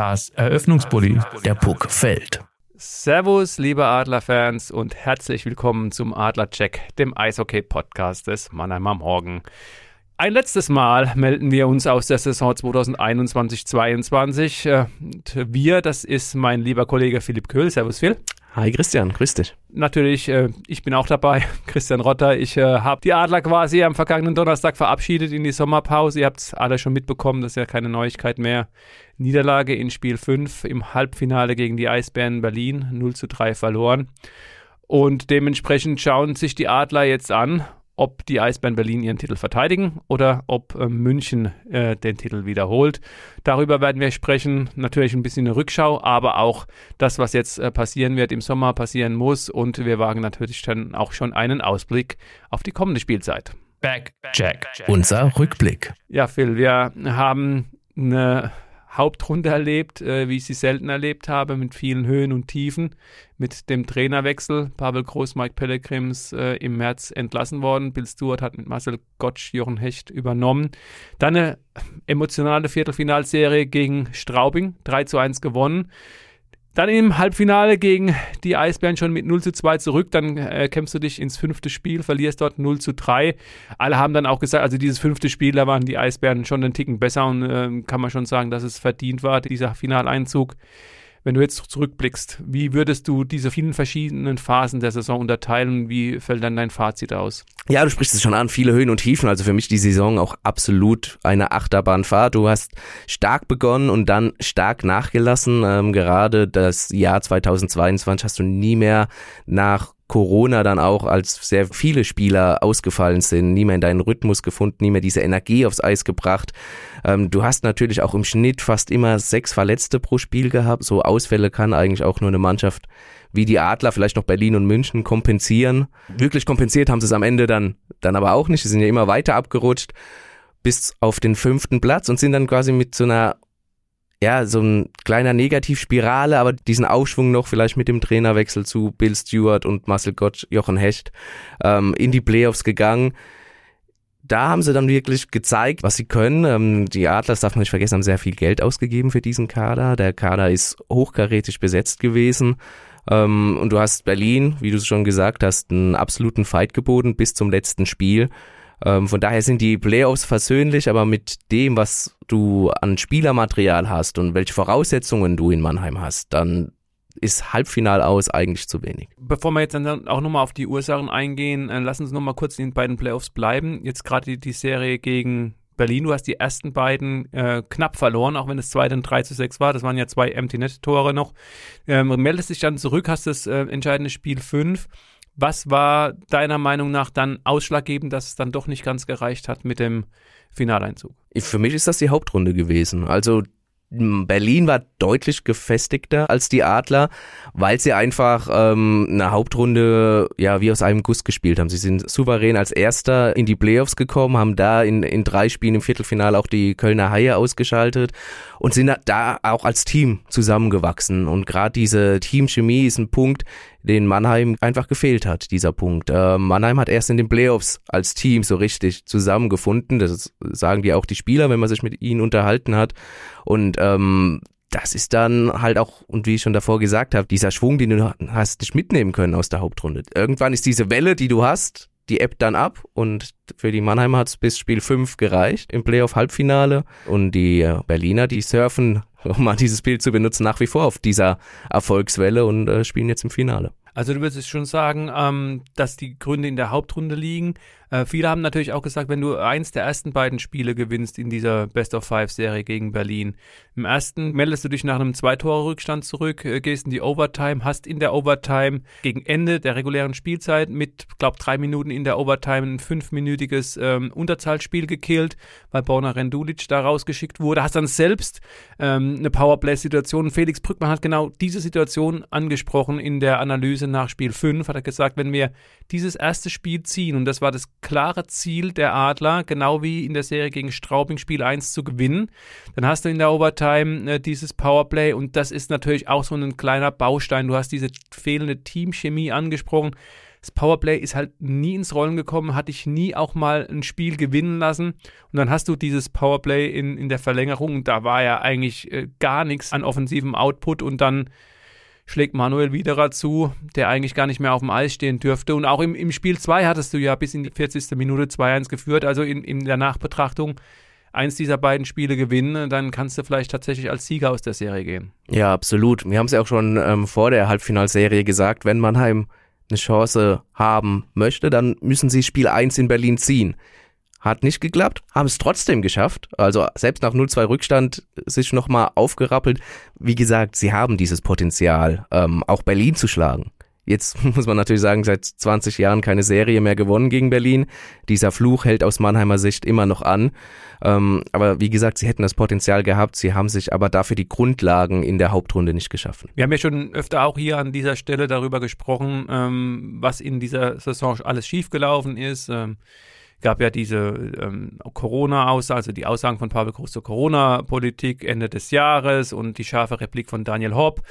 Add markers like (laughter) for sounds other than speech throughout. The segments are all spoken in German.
Das Eröffnungsbully, der Puck fällt. Servus, liebe Adlerfans und herzlich willkommen zum Adlercheck, dem Eishockey-Podcast des Mannheimer Morgen. Ein letztes Mal melden wir uns aus der Saison 2021-22. Äh, wir, das ist mein lieber Kollege Philipp Köhl. Servus, Phil. Hi Christian, grüß dich. Natürlich, äh, ich bin auch dabei, (laughs) Christian Rotter. Ich äh, habe die Adler quasi am vergangenen Donnerstag verabschiedet in die Sommerpause. Ihr habt es alle schon mitbekommen, das ist ja keine Neuigkeit mehr. Niederlage in Spiel 5 im Halbfinale gegen die Eisbären Berlin, 0 zu 3 verloren. Und dementsprechend schauen sich die Adler jetzt an, ob die Eisbären Berlin ihren Titel verteidigen oder ob äh, München äh, den Titel wiederholt. Darüber werden wir sprechen. Natürlich ein bisschen eine Rückschau, aber auch das, was jetzt äh, passieren wird im Sommer, passieren muss. Und wir wagen natürlich dann auch schon einen Ausblick auf die kommende Spielzeit. Back, Jack. Unser Rückblick. Ja, Phil, wir haben eine Hauptrunde erlebt, äh, wie ich sie selten erlebt habe, mit vielen Höhen und Tiefen, mit dem Trainerwechsel. Pavel Groß, Mike Pellegrims äh, im März entlassen worden. Bill Stewart hat mit Marcel Gottsch, Jochen Hecht übernommen. Dann eine emotionale Viertelfinalserie gegen Straubing, 3 zu 1 gewonnen. Dann im Halbfinale gegen die Eisbären schon mit 0 zu 2 zurück. Dann äh, kämpfst du dich ins fünfte Spiel, verlierst dort 0 zu 3. Alle haben dann auch gesagt, also dieses fünfte Spiel, da waren die Eisbären schon einen Ticken besser und äh, kann man schon sagen, dass es verdient war, dieser Finaleinzug. Wenn du jetzt zurückblickst, wie würdest du diese vielen verschiedenen Phasen der Saison unterteilen? Wie fällt dann dein Fazit aus? Ja, du sprichst es schon an, viele Höhen und Tiefen. Also für mich die Saison auch absolut eine Achterbahnfahrt. Du hast stark begonnen und dann stark nachgelassen. Ähm, gerade das Jahr 2022 hast du nie mehr nach Corona dann auch, als sehr viele Spieler ausgefallen sind, nie mehr in deinen Rhythmus gefunden, nie mehr diese Energie aufs Eis gebracht. Ähm, du hast natürlich auch im Schnitt fast immer sechs Verletzte pro Spiel gehabt. So Ausfälle kann eigentlich auch nur eine Mannschaft wie die Adler, vielleicht noch Berlin und München kompensieren. Wirklich kompensiert haben sie es am Ende dann, dann aber auch nicht. Sie sind ja immer weiter abgerutscht bis auf den fünften Platz und sind dann quasi mit so einer ja, so ein kleiner Negativspirale, aber diesen Aufschwung noch vielleicht mit dem Trainerwechsel zu Bill Stewart und Marcel Gott, Jochen Hecht ähm, in die Playoffs gegangen. Da haben sie dann wirklich gezeigt, was sie können. Ähm, die Adlers, darf man nicht vergessen, haben sehr viel Geld ausgegeben für diesen Kader. Der Kader ist hochkarätig besetzt gewesen. Ähm, und du hast Berlin, wie du es schon gesagt hast, einen absoluten Fight geboten bis zum letzten Spiel. Ähm, von daher sind die Playoffs versöhnlich, aber mit dem, was du an Spielermaterial hast und welche Voraussetzungen du in Mannheim hast, dann ist Halbfinal aus eigentlich zu wenig. Bevor wir jetzt dann auch nochmal auf die Ursachen eingehen, äh, lass uns nochmal kurz in den beiden Playoffs bleiben. Jetzt gerade die, die, Serie gegen Berlin, du hast die ersten beiden äh, knapp verloren, auch wenn das zweite ein 3 zu 6 war. Das waren ja zwei Empty Net Tore noch. Ähm, meldest dich dann zurück, hast das äh, entscheidende Spiel 5 was war deiner Meinung nach dann ausschlaggebend, dass es dann doch nicht ganz gereicht hat mit dem Finaleinzug? Für mich ist das die Hauptrunde gewesen. Also Berlin war deutlich gefestigter als die Adler, weil sie einfach ähm, eine Hauptrunde ja wie aus einem Guss gespielt haben. Sie sind souverän als Erster in die Playoffs gekommen, haben da in, in drei Spielen im Viertelfinale auch die Kölner Haie ausgeschaltet und sind da auch als Team zusammengewachsen. Und gerade diese Teamchemie ist ein Punkt, den Mannheim einfach gefehlt hat, dieser Punkt. Äh, Mannheim hat erst in den Playoffs als Team so richtig zusammengefunden. Das sagen die auch die Spieler, wenn man sich mit ihnen unterhalten hat. Und ähm, das ist dann halt auch, und wie ich schon davor gesagt habe, dieser Schwung, den du hast nicht mitnehmen können aus der Hauptrunde. Irgendwann ist diese Welle, die du hast, die ebbt dann ab und für die Mannheimer hat es bis Spiel 5 gereicht im Playoff-Halbfinale und die äh, Berliner, die surfen, (laughs) um mal dieses Bild zu benutzen, nach wie vor auf dieser Erfolgswelle und äh, spielen jetzt im Finale. Also du würdest schon sagen, ähm, dass die Gründe in der Hauptrunde liegen. Äh, viele haben natürlich auch gesagt, wenn du eins der ersten beiden Spiele gewinnst in dieser Best of Five Serie gegen Berlin, im ersten meldest du dich nach einem Zwei-Tore-Rückstand zurück, äh, gehst in die Overtime, hast in der Overtime gegen Ende der regulären Spielzeit mit, glaub, drei Minuten in der Overtime ein fünfminütiges ähm, Unterzahlspiel gekillt, weil Borna Rendulic da rausgeschickt wurde, hast dann selbst ähm, eine Powerplay-Situation. Felix Brückmann hat genau diese Situation angesprochen in der Analyse nach Spiel 5, hat er gesagt, wenn wir dieses erste Spiel ziehen, und das war das klare Ziel der Adler, genau wie in der Serie gegen Straubing Spiel 1 zu gewinnen. Dann hast du in der Overtime äh, dieses Powerplay und das ist natürlich auch so ein kleiner Baustein. Du hast diese fehlende Teamchemie angesprochen. Das Powerplay ist halt nie ins Rollen gekommen, hatte ich nie auch mal ein Spiel gewinnen lassen. Und dann hast du dieses Powerplay in, in der Verlängerung da war ja eigentlich äh, gar nichts an offensivem Output und dann schlägt Manuel Widerer zu, der eigentlich gar nicht mehr auf dem Eis stehen dürfte. Und auch im, im Spiel 2 hattest du ja bis in die 40. Minute 2-1 geführt. Also in, in der Nachbetrachtung eins dieser beiden Spiele gewinnen, dann kannst du vielleicht tatsächlich als Sieger aus der Serie gehen. Ja, absolut. Wir haben es ja auch schon ähm, vor der Halbfinalserie gesagt, wenn Mannheim eine Chance haben möchte, dann müssen sie Spiel 1 in Berlin ziehen. Hat nicht geklappt, haben es trotzdem geschafft. Also selbst nach 0-2 Rückstand sich nochmal aufgerappelt. Wie gesagt, sie haben dieses Potenzial, ähm, auch Berlin zu schlagen. Jetzt (laughs) muss man natürlich sagen, seit 20 Jahren keine Serie mehr gewonnen gegen Berlin. Dieser Fluch hält aus Mannheimer Sicht immer noch an. Ähm, aber wie gesagt, sie hätten das Potenzial gehabt, sie haben sich aber dafür die Grundlagen in der Hauptrunde nicht geschaffen. Wir haben ja schon öfter auch hier an dieser Stelle darüber gesprochen, ähm, was in dieser Saison alles schiefgelaufen ist. Ähm, gab ja diese ähm, Corona-Aussagen, also die Aussagen von Pavel Groß zur Corona-Politik Ende des Jahres und die scharfe Replik von Daniel Hopp.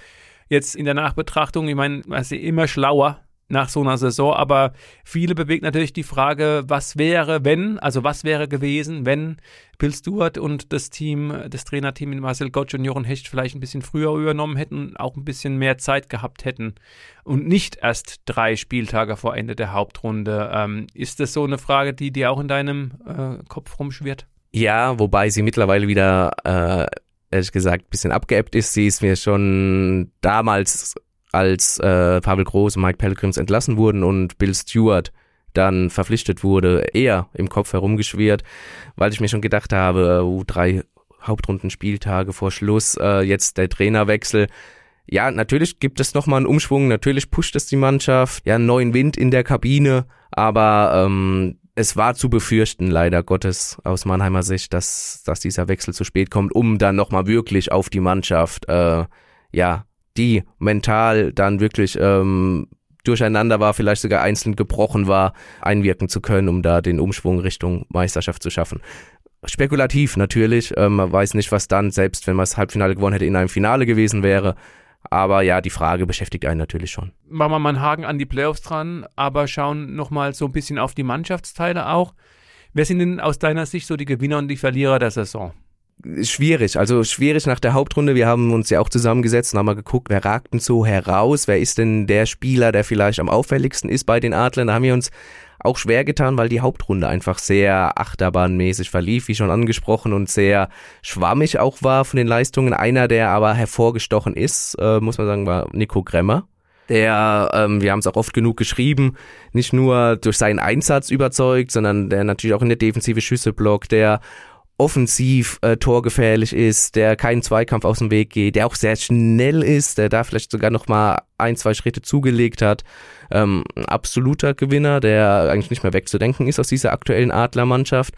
Jetzt in der Nachbetrachtung, ich meine, man ist immer schlauer nach so einer Saison, aber viele bewegt natürlich die Frage, was wäre, wenn, also was wäre gewesen, wenn Bill Stewart und das Team, das Trainerteam in Marcel Gottsch und Jochen Hecht vielleicht ein bisschen früher übernommen hätten, auch ein bisschen mehr Zeit gehabt hätten und nicht erst drei Spieltage vor Ende der Hauptrunde. Ähm, ist das so eine Frage, die dir auch in deinem äh, Kopf rumschwirrt? Ja, wobei sie mittlerweile wieder, äh, ehrlich gesagt, ein bisschen abgeebbt ist. Sie ist mir schon damals als äh, Pavel Groß und Mike Pellegrims entlassen wurden und Bill Stewart dann verpflichtet wurde, eher im Kopf herumgeschwirrt, weil ich mir schon gedacht habe, uh, drei Hauptrundenspieltage vor Schluss, äh, jetzt der Trainerwechsel. Ja, natürlich gibt es nochmal einen Umschwung, natürlich pusht es die Mannschaft, ja, einen neuen Wind in der Kabine, aber ähm, es war zu befürchten, leider Gottes, aus Mannheimer Sicht, dass, dass dieser Wechsel zu spät kommt, um dann nochmal wirklich auf die Mannschaft, äh, ja, die mental dann wirklich ähm, durcheinander war, vielleicht sogar einzeln gebrochen war, einwirken zu können, um da den Umschwung Richtung Meisterschaft zu schaffen. Spekulativ natürlich, ähm, man weiß nicht, was dann, selbst wenn man das Halbfinale gewonnen hätte, in einem Finale gewesen wäre. Aber ja, die Frage beschäftigt einen natürlich schon. Machen wir mal einen Haken an die Playoffs dran, aber schauen nochmal so ein bisschen auf die Mannschaftsteile auch. Wer sind denn aus deiner Sicht so die Gewinner und die Verlierer der Saison? Schwierig. Also schwierig nach der Hauptrunde. Wir haben uns ja auch zusammengesetzt und haben mal geguckt, wer ragt denn so heraus? Wer ist denn der Spieler, der vielleicht am auffälligsten ist bei den Adlern? Da haben wir uns auch schwer getan, weil die Hauptrunde einfach sehr achterbahnmäßig verlief, wie schon angesprochen, und sehr schwammig auch war von den Leistungen. Einer, der aber hervorgestochen ist, äh, muss man sagen, war Nico Gremmer. Der, ähm, wir haben es auch oft genug geschrieben, nicht nur durch seinen Einsatz überzeugt, sondern der natürlich auch in der Defensive Schüsse blockt, der offensiv äh, torgefährlich ist, der keinen Zweikampf aus dem Weg geht, der auch sehr schnell ist, der da vielleicht sogar noch mal ein, zwei Schritte zugelegt hat. Ähm, ein absoluter Gewinner, der eigentlich nicht mehr wegzudenken ist aus dieser aktuellen Adlermannschaft.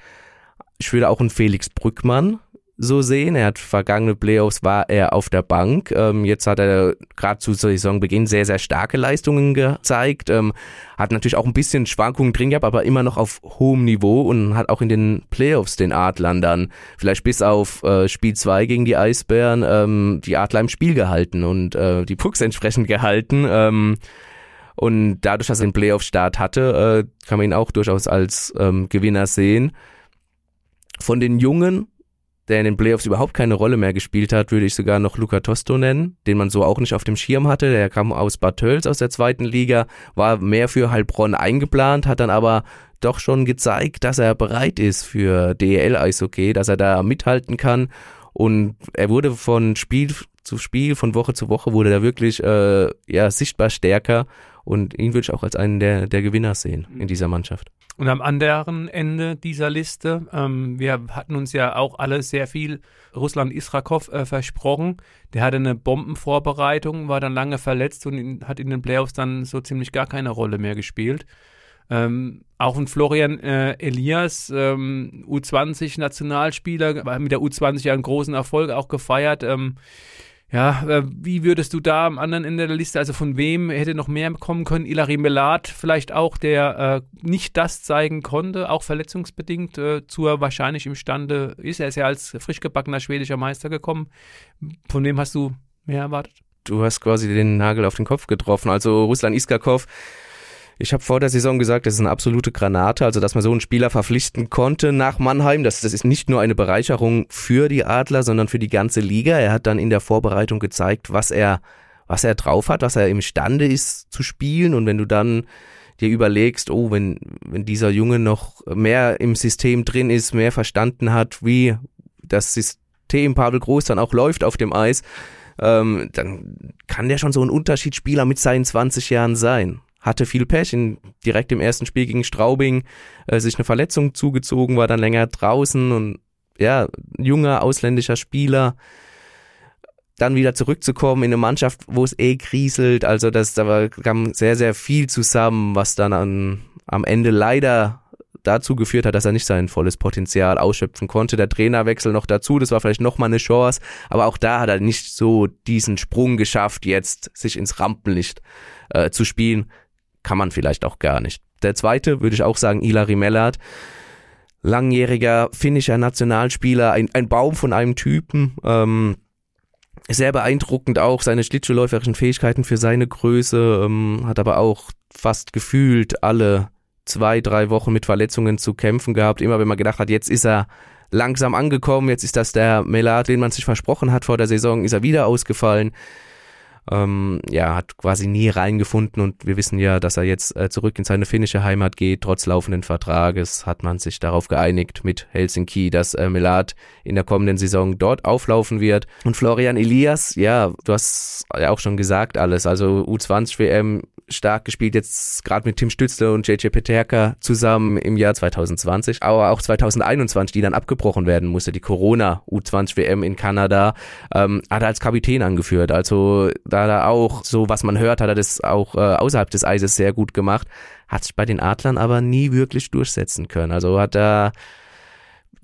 Ich würde auch einen Felix Brückmann so sehen. Er hat vergangene Playoffs war er auf der Bank. Ähm, jetzt hat er gerade zu Saisonbeginn sehr, sehr starke Leistungen gezeigt. Ähm, hat natürlich auch ein bisschen Schwankungen drin gehabt, aber immer noch auf hohem Niveau und hat auch in den Playoffs den Adlern dann vielleicht bis auf äh, Spiel 2 gegen die Eisbären ähm, die Adler im Spiel gehalten und äh, die Pucks entsprechend gehalten. Ähm, und dadurch, dass er den Playoff-Start hatte, äh, kann man ihn auch durchaus als ähm, Gewinner sehen. Von den Jungen der in den Playoffs überhaupt keine Rolle mehr gespielt hat, würde ich sogar noch Luca Tosto nennen, den man so auch nicht auf dem Schirm hatte. Der kam aus Bad Tölz aus der zweiten Liga, war mehr für Heilbronn eingeplant, hat dann aber doch schon gezeigt, dass er bereit ist für DEL-Eishockey, dass er da mithalten kann. Und er wurde von Spiel zu Spiel, von Woche zu Woche wurde er wirklich äh, ja, sichtbar stärker und ihn würde ich auch als einen der, der Gewinner sehen in dieser Mannschaft. Und am anderen Ende dieser Liste, ähm, wir hatten uns ja auch alle sehr viel Russland Israkov äh, versprochen. Der hatte eine Bombenvorbereitung, war dann lange verletzt und in, hat in den Playoffs dann so ziemlich gar keine Rolle mehr gespielt. Ähm, auch ein Florian äh, Elias, ähm, U20-Nationalspieler, mit der U20 ja einen großen Erfolg auch gefeiert. Ähm, ja, äh, wie würdest du da am anderen Ende der Liste, also von wem hätte noch mehr kommen können? Ilari Melat vielleicht auch, der äh, nicht das zeigen konnte, auch verletzungsbedingt äh, zu wahrscheinlich imstande ist. Er ist ja als frisch gebackener schwedischer Meister gekommen. Von wem hast du mehr erwartet? Du hast quasi den Nagel auf den Kopf getroffen. Also Ruslan Iskakov ich habe vor der Saison gesagt, das ist eine absolute Granate, also dass man so einen Spieler verpflichten konnte nach Mannheim. Das, das ist nicht nur eine Bereicherung für die Adler, sondern für die ganze Liga. Er hat dann in der Vorbereitung gezeigt, was er, was er drauf hat, was er imstande ist zu spielen. Und wenn du dann dir überlegst, oh, wenn, wenn dieser Junge noch mehr im System drin ist, mehr verstanden hat, wie das System Pavel Groß dann auch läuft auf dem Eis, ähm, dann kann der schon so ein Unterschiedsspieler mit seinen 20 Jahren sein hatte viel Pech, in, direkt im ersten Spiel gegen Straubing äh, sich eine Verletzung zugezogen, war dann länger draußen und ja, junger ausländischer Spieler, dann wieder zurückzukommen in eine Mannschaft, wo es eh kriselt, also das, da kam sehr, sehr viel zusammen, was dann an, am Ende leider dazu geführt hat, dass er nicht sein volles Potenzial ausschöpfen konnte. Der Trainerwechsel noch dazu, das war vielleicht nochmal eine Chance, aber auch da hat er nicht so diesen Sprung geschafft, jetzt sich ins Rampenlicht äh, zu spielen kann man vielleicht auch gar nicht. Der zweite würde ich auch sagen, Ilari Mellert. Langjähriger finnischer Nationalspieler, ein, ein Baum von einem Typen. Ähm, sehr beeindruckend auch seine schlittschuhläuferischen Fähigkeiten für seine Größe, ähm, hat aber auch fast gefühlt alle zwei, drei Wochen mit Verletzungen zu kämpfen gehabt. Immer wenn man gedacht hat, jetzt ist er langsam angekommen, jetzt ist das der Melat, den man sich versprochen hat vor der Saison, ist er wieder ausgefallen ähm, ja, hat quasi nie reingefunden und wir wissen ja, dass er jetzt äh, zurück in seine finnische Heimat geht. Trotz laufenden Vertrages hat man sich darauf geeinigt mit Helsinki, dass äh, Melat in der kommenden Saison dort auflaufen wird. Und Florian Elias, ja, du hast ja auch schon gesagt alles. Also U20 WM stark gespielt, jetzt gerade mit Tim Stützle und JJ Peterka zusammen im Jahr 2020, aber auch 2021, die dann abgebrochen werden musste, die Corona U20 WM in Kanada, ähm, hat er als Kapitän angeführt. Also da hat er auch, so was man hört, hat er das auch äh, außerhalb des Eises sehr gut gemacht, hat sich bei den Adlern aber nie wirklich durchsetzen können. Also hat er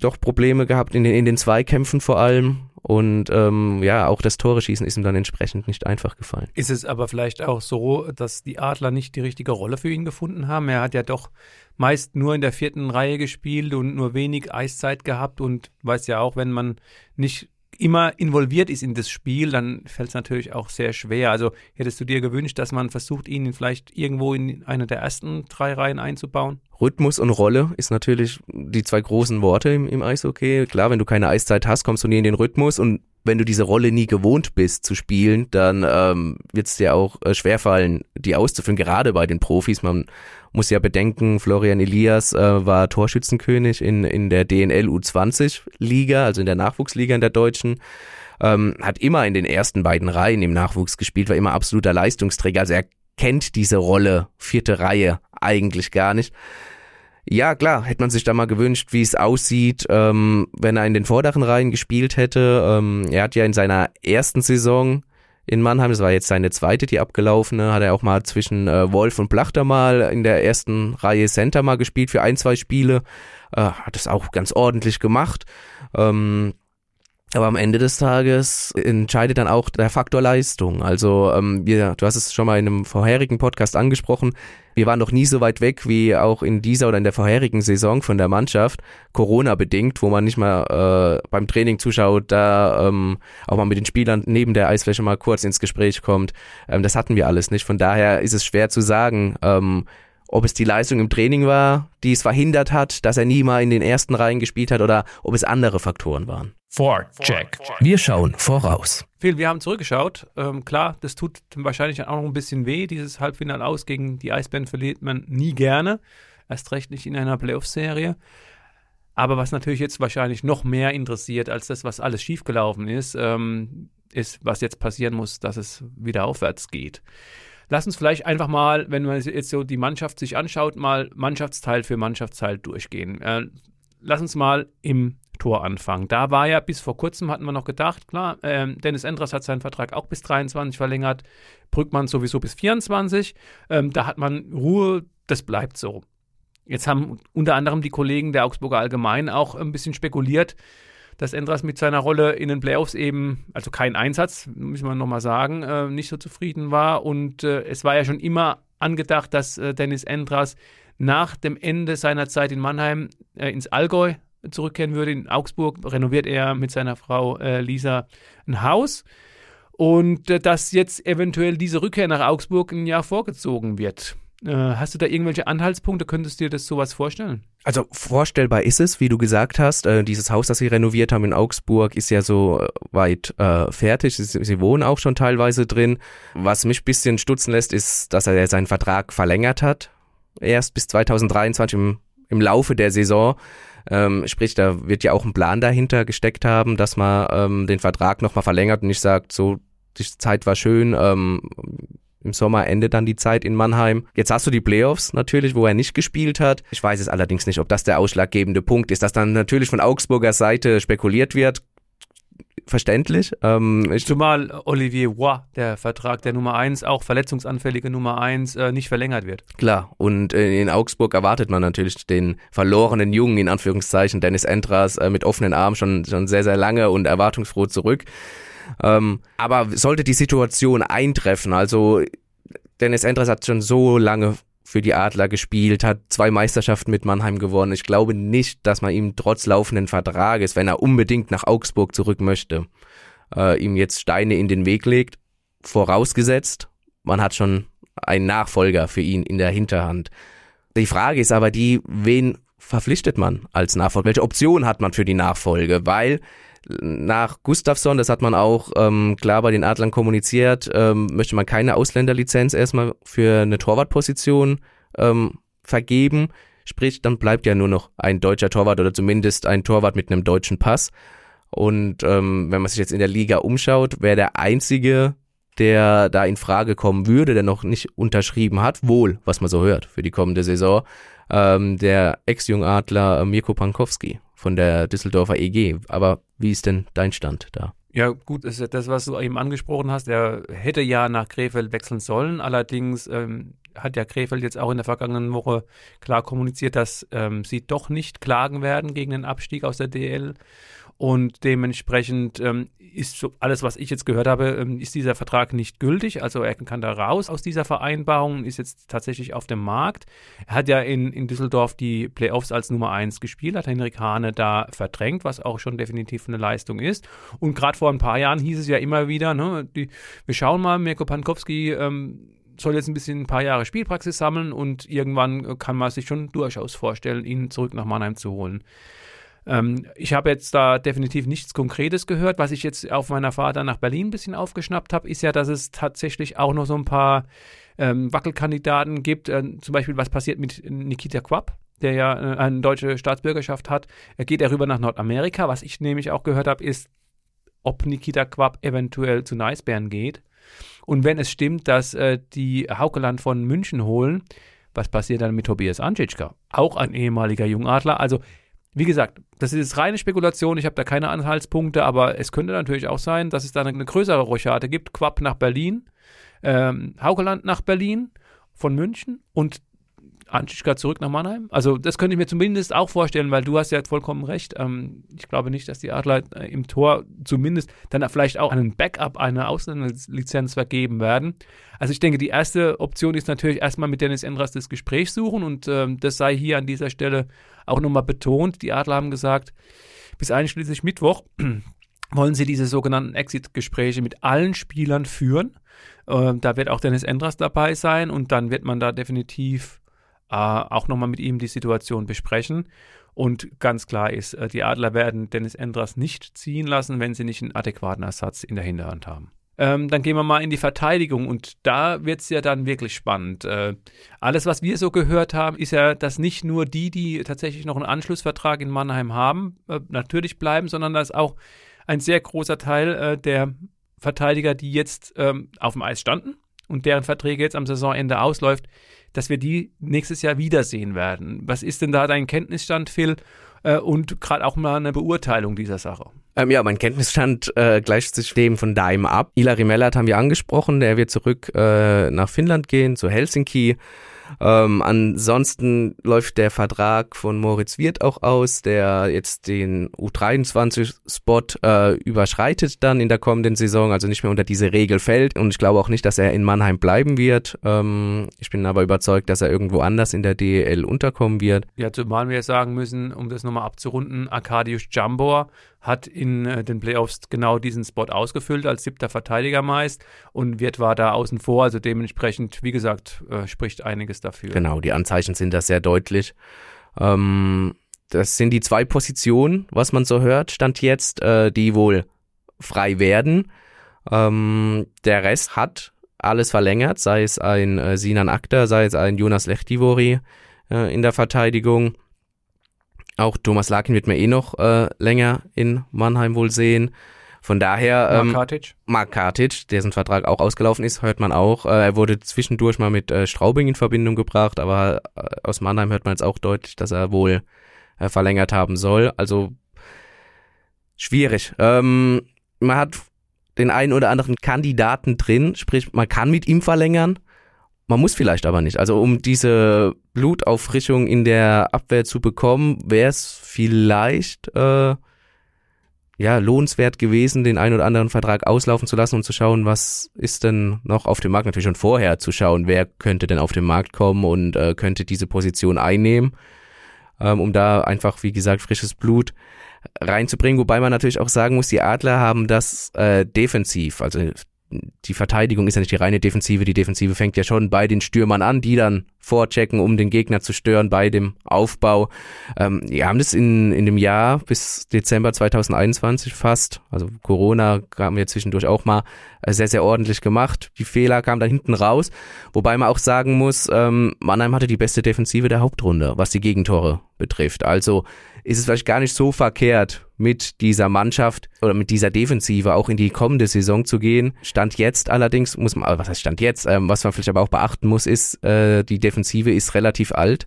doch Probleme gehabt in den, in den Zweikämpfen vor allem und ähm, ja, auch das Tore schießen ist ihm dann entsprechend nicht einfach gefallen. Ist es aber vielleicht auch so, dass die Adler nicht die richtige Rolle für ihn gefunden haben? Er hat ja doch meist nur in der vierten Reihe gespielt und nur wenig Eiszeit gehabt und weiß ja auch, wenn man nicht immer involviert ist in das Spiel, dann fällt es natürlich auch sehr schwer. Also hättest du dir gewünscht, dass man versucht, ihn vielleicht irgendwo in eine der ersten drei Reihen einzubauen? Rhythmus und Rolle ist natürlich die zwei großen Worte im, im Eishockey. Klar, wenn du keine Eiszeit hast, kommst du nie in den Rhythmus und wenn du diese Rolle nie gewohnt bist zu spielen, dann ähm, wird es dir auch äh, schwerfallen, die auszuführen, gerade bei den Profis. Man muss ja bedenken, Florian Elias äh, war Torschützenkönig in, in der DNL U20 Liga, also in der Nachwuchsliga in der deutschen. Ähm, hat immer in den ersten beiden Reihen im Nachwuchs gespielt, war immer absoluter Leistungsträger. Also er kennt diese Rolle, vierte Reihe, eigentlich gar nicht. Ja, klar, hätte man sich da mal gewünscht, wie es aussieht, ähm, wenn er in den vorderen Reihen gespielt hätte. Ähm, er hat ja in seiner ersten Saison in Mannheim, das war jetzt seine zweite, die abgelaufene, hat er auch mal zwischen äh, Wolf und Plachter mal in der ersten Reihe Center mal gespielt für ein, zwei Spiele. Äh, hat das auch ganz ordentlich gemacht. Ähm, aber am Ende des Tages entscheidet dann auch der Faktor Leistung. Also ähm, wir, du hast es schon mal in einem vorherigen Podcast angesprochen, wir waren noch nie so weit weg wie auch in dieser oder in der vorherigen Saison von der Mannschaft, Corona bedingt, wo man nicht mal äh, beim Training zuschaut, da ähm, auch mal mit den Spielern neben der Eisfläche mal kurz ins Gespräch kommt. Ähm, das hatten wir alles nicht. Von daher ist es schwer zu sagen, ähm, ob es die Leistung im Training war, die es verhindert hat, dass er nie mal in den ersten Reihen gespielt hat oder ob es andere Faktoren waren. Check. Wir schauen voraus. Phil, wir haben zurückgeschaut. Ähm, klar, das tut wahrscheinlich auch noch ein bisschen weh. Dieses Halbfinale aus gegen die Eisbären verliert man nie gerne. Erst recht nicht in einer Playoff-Serie. Aber was natürlich jetzt wahrscheinlich noch mehr interessiert als das, was alles schiefgelaufen ist, ähm, ist, was jetzt passieren muss, dass es wieder aufwärts geht. Lass uns vielleicht einfach mal, wenn man jetzt so die Mannschaft sich anschaut, mal Mannschaftsteil für Mannschaftsteil durchgehen. Äh, lass uns mal im Tor anfangen. Da war ja bis vor kurzem, hatten wir noch gedacht, klar, äh, Dennis Endras hat seinen Vertrag auch bis 23 verlängert, Brückmann sowieso bis 24. Ähm, da hat man Ruhe, das bleibt so. Jetzt haben unter anderem die Kollegen der Augsburger Allgemein auch ein bisschen spekuliert, dass Endras mit seiner Rolle in den Playoffs eben, also kein Einsatz, müssen wir nochmal sagen, äh, nicht so zufrieden war. Und äh, es war ja schon immer angedacht, dass äh, Dennis Endras nach dem Ende seiner Zeit in Mannheim äh, ins Allgäu zurückkehren würde. In Augsburg renoviert er mit seiner Frau äh, Lisa ein Haus. Und äh, dass jetzt eventuell diese Rückkehr nach Augsburg ein Jahr vorgezogen wird. Äh, hast du da irgendwelche Anhaltspunkte? Könntest du dir das sowas vorstellen? Also vorstellbar ist es, wie du gesagt hast. Äh, dieses Haus, das sie renoviert haben in Augsburg, ist ja so äh, weit fertig. Sie, sie, wohnen auch schon teilweise drin. Was mich ein bisschen stutzen lässt, ist, dass er seinen Vertrag verlängert hat. Erst bis 2023 im, im Laufe der Saison. Ähm, sprich, da wird ja auch ein Plan dahinter gesteckt haben, dass man ähm, den Vertrag nochmal verlängert und nicht sagt, so, die Zeit war schön, ähm, im Sommer endet dann die Zeit in Mannheim. Jetzt hast du die Playoffs natürlich, wo er nicht gespielt hat. Ich weiß es allerdings nicht, ob das der ausschlaggebende Punkt ist, dass dann natürlich von Augsburger Seite spekuliert wird. Verständlich. Ähm, Zumal Olivier Roy, der Vertrag der Nummer 1, auch verletzungsanfällige Nummer 1, äh, nicht verlängert wird. Klar, und äh, in Augsburg erwartet man natürlich den verlorenen Jungen, in Anführungszeichen, Dennis Entras, äh, mit offenen Armen schon, schon sehr, sehr lange und erwartungsfroh zurück. Ähm, aber sollte die Situation eintreffen, also Dennis Endres hat schon so lange für die Adler gespielt, hat zwei Meisterschaften mit Mannheim gewonnen. Ich glaube nicht, dass man ihm trotz laufenden Vertrages, wenn er unbedingt nach Augsburg zurück möchte, äh, ihm jetzt Steine in den Weg legt. Vorausgesetzt, man hat schon einen Nachfolger für ihn in der Hinterhand. Die Frage ist aber die, wen verpflichtet man als Nachfolger? Welche Option hat man für die Nachfolge? Weil nach Gustafsson, das hat man auch ähm, klar bei den Adlern kommuniziert, ähm, möchte man keine Ausländerlizenz erstmal für eine Torwartposition ähm, vergeben. Sprich, dann bleibt ja nur noch ein deutscher Torwart oder zumindest ein Torwart mit einem deutschen Pass. Und ähm, wenn man sich jetzt in der Liga umschaut, wäre der einzige, der da in Frage kommen würde, der noch nicht unterschrieben hat, wohl, was man so hört für die kommende Saison, ähm, der Ex-Jungadler Mirko Pankowski von der Düsseldorfer EG. Aber wie ist denn dein Stand da? Ja, gut, das ist ja das, was du eben angesprochen hast. Er hätte ja nach Krefeld wechseln sollen. Allerdings ähm, hat ja Krefeld jetzt auch in der vergangenen Woche klar kommuniziert, dass ähm, sie doch nicht klagen werden gegen den Abstieg aus der DL. Und dementsprechend ähm, ist so alles, was ich jetzt gehört habe, ähm, ist dieser Vertrag nicht gültig. Also er kann da raus aus dieser Vereinbarung, ist jetzt tatsächlich auf dem Markt. Er hat ja in, in Düsseldorf die Playoffs als Nummer 1 gespielt, hat Henrik Hane da verdrängt, was auch schon definitiv eine Leistung ist. Und gerade vor ein paar Jahren hieß es ja immer wieder, ne, die, wir schauen mal, Mirko Pankowski ähm, soll jetzt ein bisschen ein paar Jahre Spielpraxis sammeln und irgendwann kann man sich schon durchaus vorstellen, ihn zurück nach Mannheim zu holen. Ähm, ich habe jetzt da definitiv nichts Konkretes gehört. Was ich jetzt auf meiner Fahrt dann nach Berlin ein bisschen aufgeschnappt habe, ist ja, dass es tatsächlich auch noch so ein paar ähm, Wackelkandidaten gibt. Äh, zum Beispiel, was passiert mit Nikita Quapp? der ja äh, eine deutsche Staatsbürgerschaft hat, er geht er rüber nach Nordamerika. Was ich nämlich auch gehört habe, ist, ob Nikita Quapp eventuell zu Neisbären geht. Und wenn es stimmt, dass äh, die Haukeland von München holen, was passiert dann mit Tobias Anschitschka? Auch ein ehemaliger Jungadler. Also wie gesagt, das ist reine Spekulation, ich habe da keine Anhaltspunkte, aber es könnte natürlich auch sein, dass es da eine größere Rochade gibt. Quapp nach Berlin, ähm, Haukeland nach Berlin von München und Anschischka zurück nach Mannheim. Also das könnte ich mir zumindest auch vorstellen, weil du hast ja vollkommen recht. Ähm, ich glaube nicht, dass die Adler äh, im Tor zumindest dann vielleicht auch einen Backup, eine Ausländerlizenz vergeben werden. Also ich denke, die erste Option ist natürlich erstmal mit Dennis Endras das Gespräch suchen und ähm, das sei hier an dieser Stelle auch nochmal betont. Die Adler haben gesagt, bis einschließlich Mittwoch (clears throat) wollen sie diese sogenannten Exit-Gespräche mit allen Spielern führen. Äh, da wird auch Dennis Endras dabei sein und dann wird man da definitiv äh, auch nochmal mit ihm die Situation besprechen. Und ganz klar ist, äh, die Adler werden Dennis Endras nicht ziehen lassen, wenn sie nicht einen adäquaten Ersatz in der Hinterhand haben. Ähm, dann gehen wir mal in die Verteidigung und da wird es ja dann wirklich spannend. Äh, alles, was wir so gehört haben, ist ja, dass nicht nur die, die tatsächlich noch einen Anschlussvertrag in Mannheim haben, äh, natürlich bleiben, sondern dass auch ein sehr großer Teil äh, der Verteidiger, die jetzt ähm, auf dem Eis standen und deren Verträge jetzt am Saisonende ausläuft, dass wir die nächstes Jahr wiedersehen werden. Was ist denn da dein Kenntnisstand, Phil? Äh, und gerade auch mal eine Beurteilung dieser Sache. Ähm, ja, mein Kenntnisstand äh, gleicht sich dem von Daim ab. Ilari Mellert haben wir angesprochen, der wird zurück äh, nach Finnland gehen, zu Helsinki. Ähm, ansonsten läuft der Vertrag von Moritz Wirth auch aus, der jetzt den U23-Spot äh, überschreitet dann in der kommenden Saison, also nicht mehr unter diese Regel fällt. Und ich glaube auch nicht, dass er in Mannheim bleiben wird. Ähm, ich bin aber überzeugt, dass er irgendwo anders in der DEL unterkommen wird. Ja, zumal wir sagen müssen, um das nochmal abzurunden, Arkadiusz Jambor hat in äh, den Playoffs genau diesen Spot ausgefüllt als siebter Verteidiger meist und Wirt war da außen vor, also dementsprechend, wie gesagt, äh, spricht einiges dafür. Genau, die Anzeichen sind da sehr deutlich. Ähm, das sind die zwei Positionen, was man so hört, stand jetzt, äh, die wohl frei werden. Ähm, der Rest hat alles verlängert, sei es ein äh, Sinan Akter, sei es ein Jonas Lechtivori äh, in der Verteidigung. Auch Thomas Larkin wird mir eh noch äh, länger in Mannheim wohl sehen. Von daher. Ähm, Mark Kartic. Mark Kartic, dessen Vertrag auch ausgelaufen ist, hört man auch. Äh, er wurde zwischendurch mal mit äh, Straubing in Verbindung gebracht, aber äh, aus Mannheim hört man jetzt auch deutlich, dass er wohl äh, verlängert haben soll. Also schwierig. Ähm, man hat den einen oder anderen Kandidaten drin, sprich, man kann mit ihm verlängern. Man muss vielleicht aber nicht. Also um diese Blutauffrischung in der Abwehr zu bekommen, wäre es vielleicht äh, ja lohnenswert gewesen, den einen oder anderen Vertrag auslaufen zu lassen und zu schauen, was ist denn noch auf dem Markt. Natürlich schon vorher zu schauen, wer könnte denn auf den Markt kommen und äh, könnte diese Position einnehmen, ähm, um da einfach, wie gesagt, frisches Blut reinzubringen. Wobei man natürlich auch sagen muss, die Adler haben das äh, defensiv, also die Verteidigung ist ja nicht die reine Defensive, die Defensive fängt ja schon bei den Stürmern an, die dann vorchecken, um den Gegner zu stören bei dem Aufbau. Ähm, die haben das in, in dem Jahr bis Dezember 2021 fast, also Corona haben wir zwischendurch auch mal äh, sehr, sehr ordentlich gemacht. Die Fehler kamen dann hinten raus, wobei man auch sagen muss, ähm, Mannheim hatte die beste Defensive der Hauptrunde, was die Gegentore betrifft. Also ist es vielleicht gar nicht so verkehrt, mit dieser Mannschaft oder mit dieser Defensive auch in die kommende Saison zu gehen. Stand jetzt allerdings, muss man, was heißt Stand jetzt, ähm, was man vielleicht aber auch beachten muss, ist, äh, die Defensive ist relativ alt.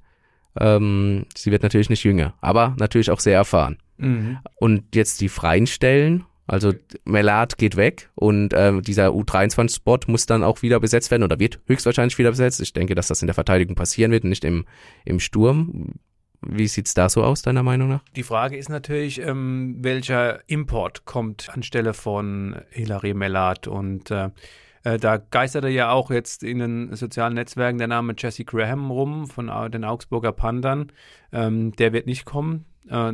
Ähm, sie wird natürlich nicht jünger, aber natürlich auch sehr erfahren. Mhm. Und jetzt die freien Stellen, also Melat geht weg und äh, dieser U23-Spot muss dann auch wieder besetzt werden oder wird höchstwahrscheinlich wieder besetzt. Ich denke, dass das in der Verteidigung passieren wird nicht im, im Sturm. Wie sieht's da so aus, deiner Meinung nach? Die Frage ist natürlich, ähm, welcher Import kommt anstelle von Hilary Mellat und äh, äh, da geisterte ja auch jetzt in den sozialen Netzwerken der Name Jesse Graham rum von den Augsburger Pandern. Ähm, der wird nicht kommen. Äh,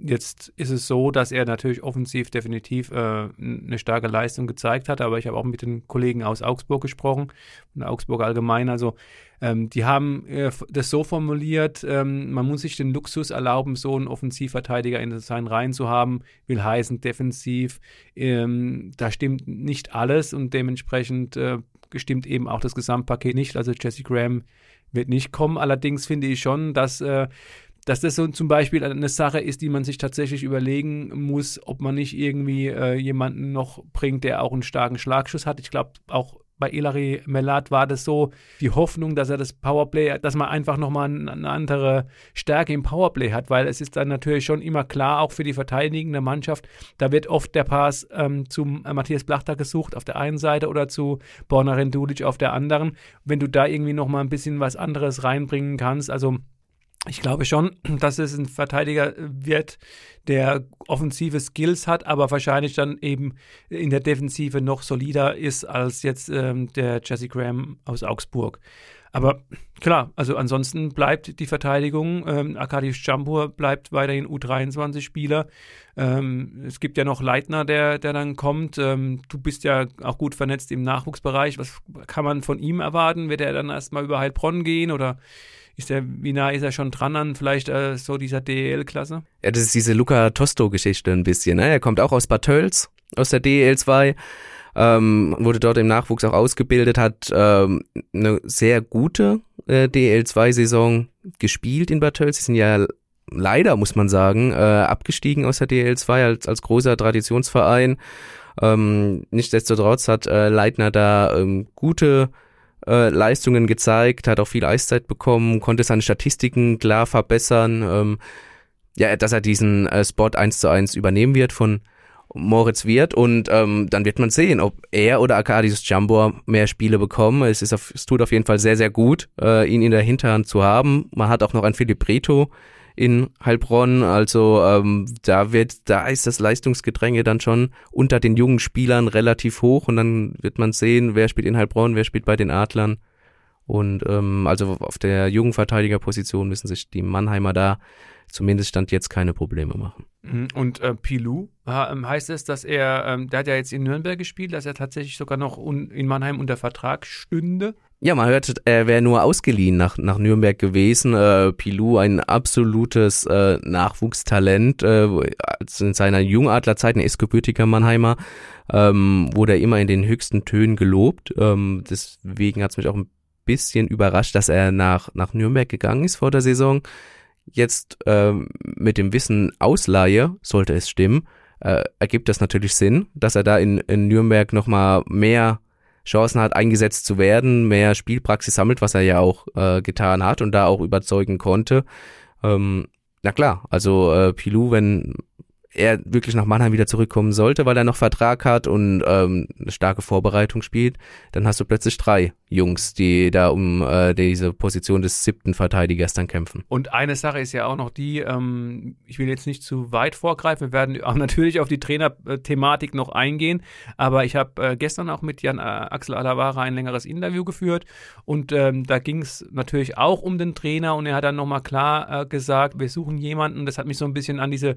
jetzt ist es so, dass er natürlich offensiv definitiv äh, eine starke Leistung gezeigt hat, aber ich habe auch mit den Kollegen aus Augsburg gesprochen, von Augsburg allgemein. Also ähm, die haben äh, das so formuliert, ähm, man muss sich den Luxus erlauben, so einen Offensivverteidiger in seinen Reihen zu haben, will heißen defensiv. Ähm, da stimmt nicht alles und dementsprechend äh, stimmt eben auch das Gesamtpaket nicht. Also Jesse Graham wird nicht kommen. Allerdings finde ich schon, dass äh, dass das so zum Beispiel eine Sache ist, die man sich tatsächlich überlegen muss, ob man nicht irgendwie äh, jemanden noch bringt, der auch einen starken Schlagschuss hat. Ich glaube, auch bei Ilari Melat war das so die Hoffnung, dass er das Powerplay, dass man einfach nochmal eine andere Stärke im Powerplay hat, weil es ist dann natürlich schon immer klar, auch für die verteidigende Mannschaft, da wird oft der Pass ähm, zum äh, Matthias Blachter gesucht auf der einen Seite oder zu Borna Rendulic auf der anderen. Wenn du da irgendwie nochmal ein bisschen was anderes reinbringen kannst, also ich glaube schon, (clears throat) dass es ein Verteidiger wird, der offensive Skills hat, aber wahrscheinlich dann eben in der Defensive noch solider ist als jetzt ähm, der Jesse Graham aus Augsburg. Aber klar, also ansonsten bleibt die Verteidigung. Ähm, Arkadiusz Jambur bleibt weiterhin U23-Spieler. Ähm, es gibt ja noch Leitner, der, der dann kommt. Ähm, du bist ja auch gut vernetzt im Nachwuchsbereich. Was kann man von ihm erwarten? Wird er dann erstmal über Heilbronn gehen oder ist er, wie nah ist er schon dran an vielleicht äh, so dieser DEL-Klasse? Ja, das ist diese Luca Tosto-Geschichte ein bisschen. Ne? Er kommt auch aus Bad Tölz, aus der DEL 2. Ähm, wurde dort im Nachwuchs auch ausgebildet, hat ähm, eine sehr gute äh, DL2-Saison gespielt in Bad Tölz. Sie sind ja leider, muss man sagen, äh, abgestiegen aus der DL2 als, als großer Traditionsverein. Ähm, nichtsdestotrotz hat äh, Leitner da ähm, gute äh, Leistungen gezeigt, hat auch viel Eiszeit bekommen, konnte seine Statistiken klar verbessern. Ähm, ja, dass er diesen äh, Spot eins zu eins übernehmen wird von Moritz Wirth und ähm, dann wird man sehen, ob er oder Arkadius Jambor mehr Spiele bekommen. Es, ist auf, es tut auf jeden Fall sehr, sehr gut, äh, ihn in der Hinterhand zu haben. Man hat auch noch einen Philipp Breto in Heilbronn, also ähm, da wird, da ist das Leistungsgedränge dann schon unter den jungen Spielern relativ hoch und dann wird man sehen, wer spielt in Heilbronn, wer spielt bei den Adlern. Und ähm, also auf der jungen Verteidigerposition müssen sich die Mannheimer da zumindest stand jetzt keine Probleme machen. Mhm. Und äh, Pilou ähm, heißt es, dass er, ähm, der hat ja jetzt in Nürnberg gespielt, dass er tatsächlich sogar noch in Mannheim unter Vertrag stünde. Ja, man hört, er wäre nur ausgeliehen nach, nach Nürnberg gewesen. Äh, Pilou, ein absolutes äh, Nachwuchstalent. Äh, in seiner Jungadlerzeit, er ist gebürtiger Mannheimer, ähm, wurde er immer in den höchsten Tönen gelobt. Ähm, deswegen hat es mich auch ein bisschen überrascht, dass er nach, nach Nürnberg gegangen ist vor der Saison jetzt ähm, mit dem Wissen Ausleihe, sollte es stimmen, äh, ergibt das natürlich Sinn, dass er da in, in Nürnberg nochmal mehr Chancen hat, eingesetzt zu werden, mehr Spielpraxis sammelt, was er ja auch äh, getan hat und da auch überzeugen konnte. Ähm, na klar, also äh, Pilou, wenn er wirklich nach Mannheim wieder zurückkommen sollte, weil er noch Vertrag hat und ähm, eine starke Vorbereitung spielt, dann hast du plötzlich drei Jungs, die da um äh, diese Position des siebten Verteidigers dann kämpfen. Und eine Sache ist ja auch noch die, ähm, ich will jetzt nicht zu weit vorgreifen, wir werden auch (laughs) natürlich auf die Trainer-Thematik noch eingehen, aber ich habe äh, gestern auch mit Jan äh, Axel Alavara ein längeres Interview geführt und ähm, da ging es natürlich auch um den Trainer und er hat dann nochmal klar äh, gesagt, wir suchen jemanden, das hat mich so ein bisschen an diese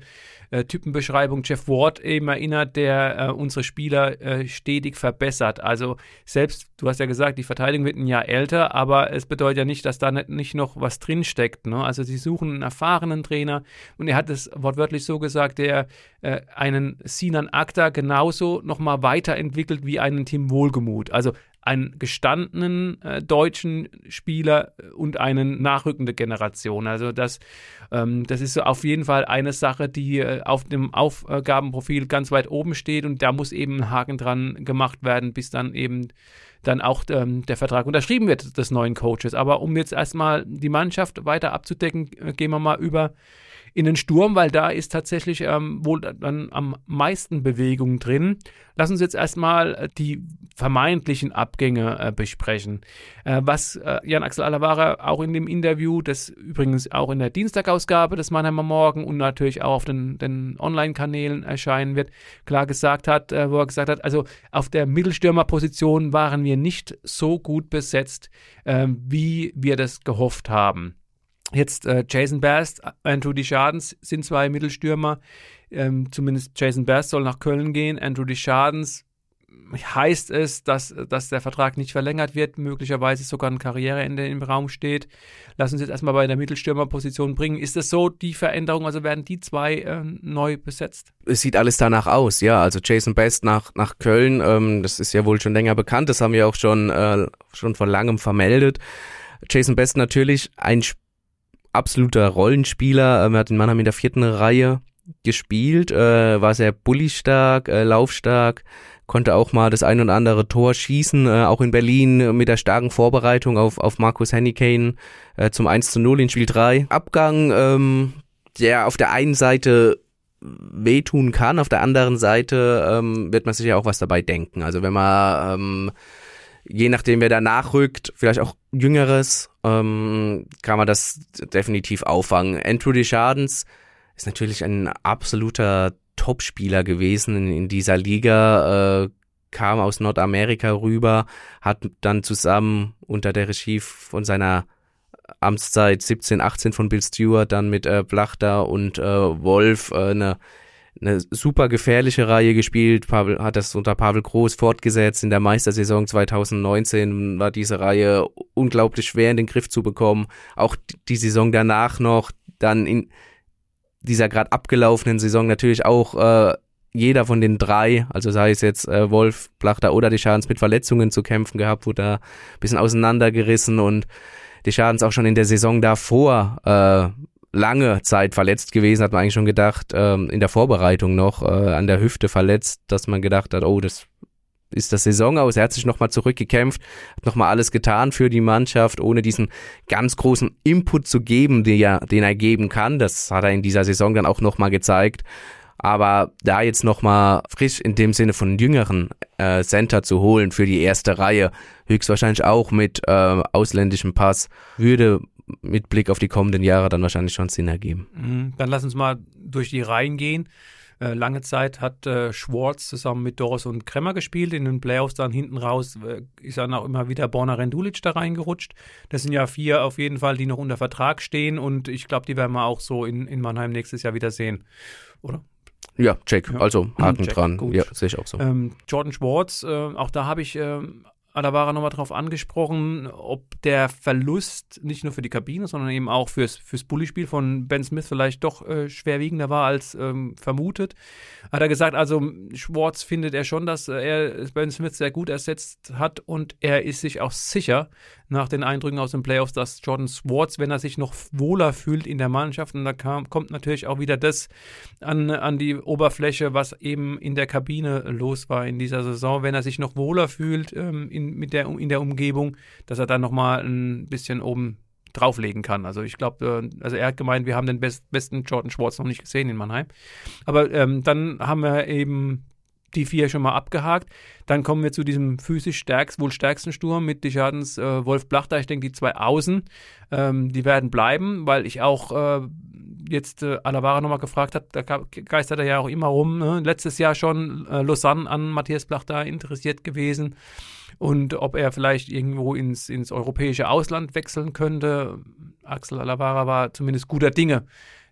äh, Typenbeschreibung Jeff Ward eben erinnert, der äh, unsere Spieler äh, stetig verbessert. Also selbst, du hast ja gesagt, die Verteidigung wird ein Jahr älter, aber es bedeutet ja nicht, dass da nicht, nicht noch was drinsteckt. Ne? Also sie suchen einen erfahrenen Trainer und er hat es wortwörtlich so gesagt, der äh, einen Sinan Akta genauso nochmal weiterentwickelt wie einen Tim Wohlgemuth. Also einen gestandenen äh, deutschen Spieler und eine nachrückende Generation. Also das, ähm, das ist auf jeden Fall eine Sache, die äh, auf dem Aufgabenprofil ganz weit oben steht und da muss eben ein Haken dran gemacht werden, bis dann eben dann auch ähm, der Vertrag unterschrieben wird des neuen Coaches. Aber um jetzt erstmal die Mannschaft weiter abzudecken, äh, gehen wir mal über in den Sturm, weil da ist tatsächlich ähm, wohl dann am meisten Bewegung drin. Lass uns jetzt erstmal äh, die vermeintlichen Abgänge äh, besprechen. Äh, was äh, Jan-Axel Alavara auch in dem Interview, das übrigens auch in der Dienstagausgabe des Mannheimer Morgen und natürlich auch auf den, den Online-Kanälen erscheinen wird, klar gesagt hat, äh, wo er gesagt hat, also auf der Mittelstürmerposition waren wir nicht so gut besetzt, äh, wie wir das gehofft haben. Jetzt äh, Jason Bast, Andrew Deschardens sind zwei Mittelstürmer. Ähm, zumindest Jason Bast soll nach Köln gehen. Andrew Deschardens heißt es, dass, dass der Vertrag nicht verlängert wird, möglicherweise sogar ein Karriereende im Raum steht. Lass uns jetzt erstmal bei der Mittelstürmerposition bringen. Ist das so die Veränderung? Also werden die zwei äh, neu besetzt? Es sieht alles danach aus, ja. Also Jason Best nach, nach Köln, ähm, das ist ja wohl schon länger bekannt, das haben wir auch schon, äh, schon vor langem vermeldet. Jason Best natürlich ein Spieler, absoluter Rollenspieler. Ähm, er hat in Mannheim in der vierten Reihe gespielt, äh, war sehr bullistark, äh, laufstark, konnte auch mal das ein oder andere Tor schießen, äh, auch in Berlin mit der starken Vorbereitung auf, auf Markus Hennekane äh, zum 1 zu 0 in Spiel 3. Abgang, ähm, der auf der einen Seite wehtun kann, auf der anderen Seite ähm, wird man sich ja auch was dabei denken. Also wenn man ähm, je nachdem, wer da nachrückt, vielleicht auch Jüngeres, ähm, kann man das definitiv auffangen. Andrew Deschardens ist natürlich ein absoluter Topspieler gewesen in, in dieser Liga, äh, kam aus Nordamerika rüber, hat dann zusammen unter der Regie von seiner Amtszeit 17, 18 von Bill Stewart dann mit äh, Blachter und äh, Wolf äh, eine eine super gefährliche Reihe gespielt, Pavel, hat das unter Pavel Groß fortgesetzt. In der Meistersaison 2019 war diese Reihe unglaublich schwer in den Griff zu bekommen. Auch die Saison danach noch, dann in dieser gerade abgelaufenen Saison natürlich auch äh, jeder von den drei, also sei es jetzt äh, Wolf, Plachter oder die Schadens mit Verletzungen zu kämpfen gehabt, wurde da ein bisschen auseinandergerissen und die Schadens auch schon in der Saison davor äh, lange Zeit verletzt gewesen, hat man eigentlich schon gedacht, ähm, in der Vorbereitung noch äh, an der Hüfte verletzt, dass man gedacht hat, oh, das ist das Saison aus. Er hat sich nochmal zurückgekämpft, hat nochmal alles getan für die Mannschaft, ohne diesen ganz großen Input zu geben, den er, den er geben kann. Das hat er in dieser Saison dann auch nochmal gezeigt. Aber da jetzt nochmal frisch in dem Sinne von jüngeren äh, Center zu holen für die erste Reihe, höchstwahrscheinlich auch mit äh, ausländischem Pass, würde mit Blick auf die kommenden Jahre dann wahrscheinlich schon Sinn ergeben. Mhm. Dann lass uns mal durch die Reihen gehen. Äh, lange Zeit hat äh, Schwartz zusammen mit Doris und Kremmer gespielt. In den Playoffs dann hinten raus äh, ist dann auch immer wieder Borna Rendulic da reingerutscht. Das sind ja vier auf jeden Fall, die noch unter Vertrag stehen und ich glaube, die werden wir auch so in, in Mannheim nächstes Jahr wieder sehen, oder? Ja, check. Ja. Also Haken check, dran. Gut. Ja, sehe ich auch so. Ähm, Jordan Schwartz, äh, auch da habe ich äh, Alavara nochmal drauf angesprochen, ob der Verlust nicht nur für die Kabine, sondern eben auch fürs, fürs Bully-Spiel von Ben Smith vielleicht doch äh, schwerwiegender war als ähm, vermutet. Hat er gesagt, also Schwartz findet er schon, dass er Ben Smith sehr gut ersetzt hat und er ist sich auch sicher, nach den Eindrücken aus den Playoffs, dass Jordan Swartz, wenn er sich noch wohler fühlt in der Mannschaft, und da kam, kommt natürlich auch wieder das an, an die Oberfläche, was eben in der Kabine los war in dieser Saison, wenn er sich noch wohler fühlt ähm, in, mit der, in der Umgebung, dass er dann nochmal ein bisschen oben drauflegen kann. Also ich glaube, äh, also er hat gemeint, wir haben den best, besten Jordan Schwartz noch nicht gesehen in Mannheim. Aber ähm, dann haben wir eben die vier schon mal abgehakt. Dann kommen wir zu diesem physisch stärkst, wohl stärksten Sturm mit Deschadens äh, Wolf Blachter. Ich denke, die zwei Außen, ähm, die werden bleiben, weil ich auch äh, jetzt äh, Alavara nochmal gefragt habe, da geistert er ja auch immer rum. Ne? Letztes Jahr schon äh, Lausanne an Matthias Blachter interessiert gewesen und ob er vielleicht irgendwo ins, ins europäische Ausland wechseln könnte. Axel Alavara war zumindest guter Dinge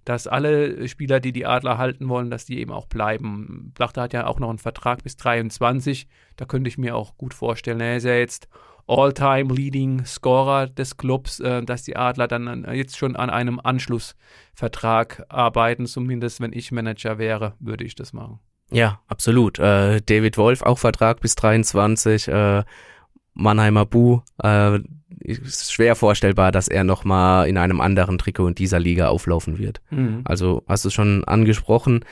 dass alle Spieler, die die Adler halten wollen, dass die eben auch bleiben. Blachter hat ja auch noch einen Vertrag bis 23. Da könnte ich mir auch gut vorstellen, er ist ja jetzt All-Time Leading Scorer des Clubs, äh, dass die Adler dann jetzt schon an einem Anschlussvertrag arbeiten. Zumindest wenn ich Manager wäre, würde ich das machen. Ja, absolut. Äh, David Wolf auch Vertrag bis 23. Äh, Mannheimer Bu, äh, ist schwer vorstellbar, dass er nochmal in einem anderen Trikot in dieser Liga auflaufen wird. Mhm. Also hast du schon angesprochen.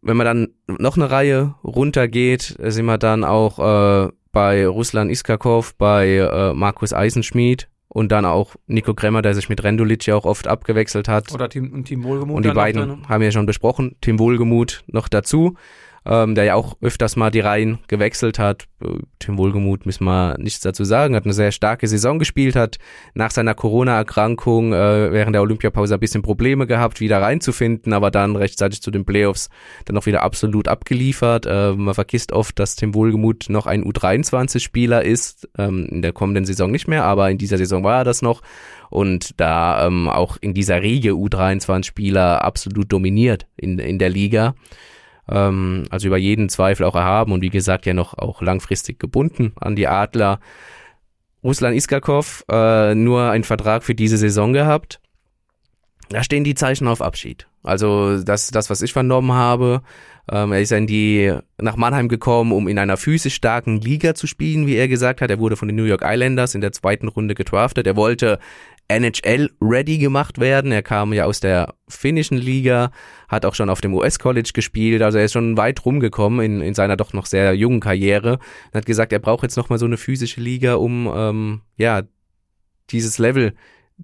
Wenn man dann noch eine Reihe runtergeht, sind wir dann auch äh, bei Ruslan Iskakov, bei äh, Markus Eisenschmied und dann auch Nico Kremmer, der sich mit Rendulic ja auch oft abgewechselt hat. Oder Tim, und Tim Wohlgemuth. Und die beiden haben wir ja schon besprochen. Tim Wohlgemuth noch dazu ähm, der ja auch öfters mal die Reihen gewechselt hat. Äh, Tim Wohlgemuth müssen wir nichts dazu sagen, hat eine sehr starke Saison gespielt, hat nach seiner Corona-Erkrankung äh, während der Olympiapause ein bisschen Probleme gehabt, wieder reinzufinden, aber dann rechtzeitig zu den Playoffs dann auch wieder absolut abgeliefert. Äh, man vergisst oft, dass Tim Wohlgemuth noch ein U23-Spieler ist, ähm, in der kommenden Saison nicht mehr, aber in dieser Saison war er das noch und da ähm, auch in dieser Riege U23-Spieler absolut dominiert in, in der Liga ähm, also über jeden Zweifel auch erhaben und wie gesagt ja noch auch langfristig gebunden an die Adler. Ruslan Iskakov äh, nur ein Vertrag für diese Saison gehabt. Da stehen die Zeichen auf Abschied. Also das, das was ich vernommen habe, ähm, er ist in die, nach Mannheim gekommen, um in einer physisch starken Liga zu spielen, wie er gesagt hat. Er wurde von den New York Islanders in der zweiten Runde gedraftet. Er wollte NHL-ready gemacht werden. Er kam ja aus der finnischen Liga, hat auch schon auf dem US-College gespielt, also er ist schon weit rumgekommen in, in seiner doch noch sehr jungen Karriere und hat gesagt, er braucht jetzt nochmal so eine physische Liga, um ähm, ja dieses Level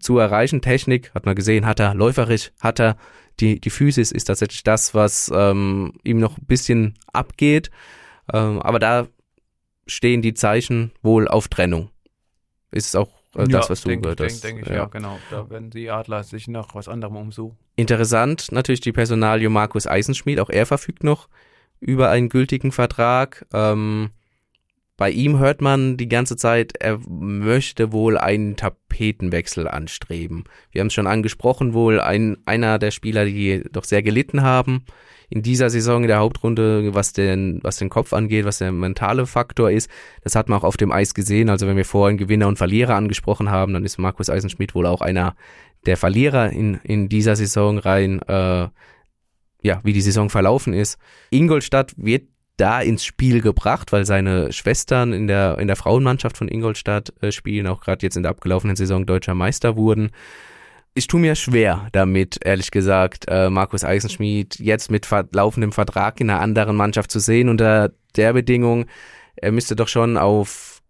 zu erreichen. Technik, hat man gesehen, hat er, läuferisch hat er, die, die Physis ist tatsächlich das, was ähm, ihm noch ein bisschen abgeht. Ähm, aber da stehen die Zeichen wohl auf Trennung. Ist auch also ja, das, was du denk, gehört hast. Denke denk ich, ja. ja. genau. Da werden die Adler sich nach was anderem umsuchen. Interessant natürlich die Personalie Markus Eisenschmied. Auch er verfügt noch über einen gültigen Vertrag. Ähm, bei ihm hört man die ganze Zeit, er möchte wohl einen Tapetenwechsel anstreben. Wir haben es schon angesprochen, wohl ein, einer der Spieler, die doch sehr gelitten haben in dieser Saison in der Hauptrunde, was den, was den Kopf angeht, was der mentale Faktor ist. Das hat man auch auf dem Eis gesehen. Also wenn wir vorhin Gewinner und Verlierer angesprochen haben, dann ist Markus Eisenschmidt wohl auch einer der Verlierer in, in dieser Saison rein, äh, ja, wie die Saison verlaufen ist. Ingolstadt wird da ins Spiel gebracht, weil seine Schwestern in der, in der Frauenmannschaft von Ingolstadt äh, spielen, auch gerade jetzt in der abgelaufenen Saison deutscher Meister wurden ich tue mir schwer damit, ehrlich gesagt, äh, Markus Eisenschmidt jetzt mit laufendem Vertrag in einer anderen Mannschaft zu sehen. Unter der Bedingung, er müsste doch schon auf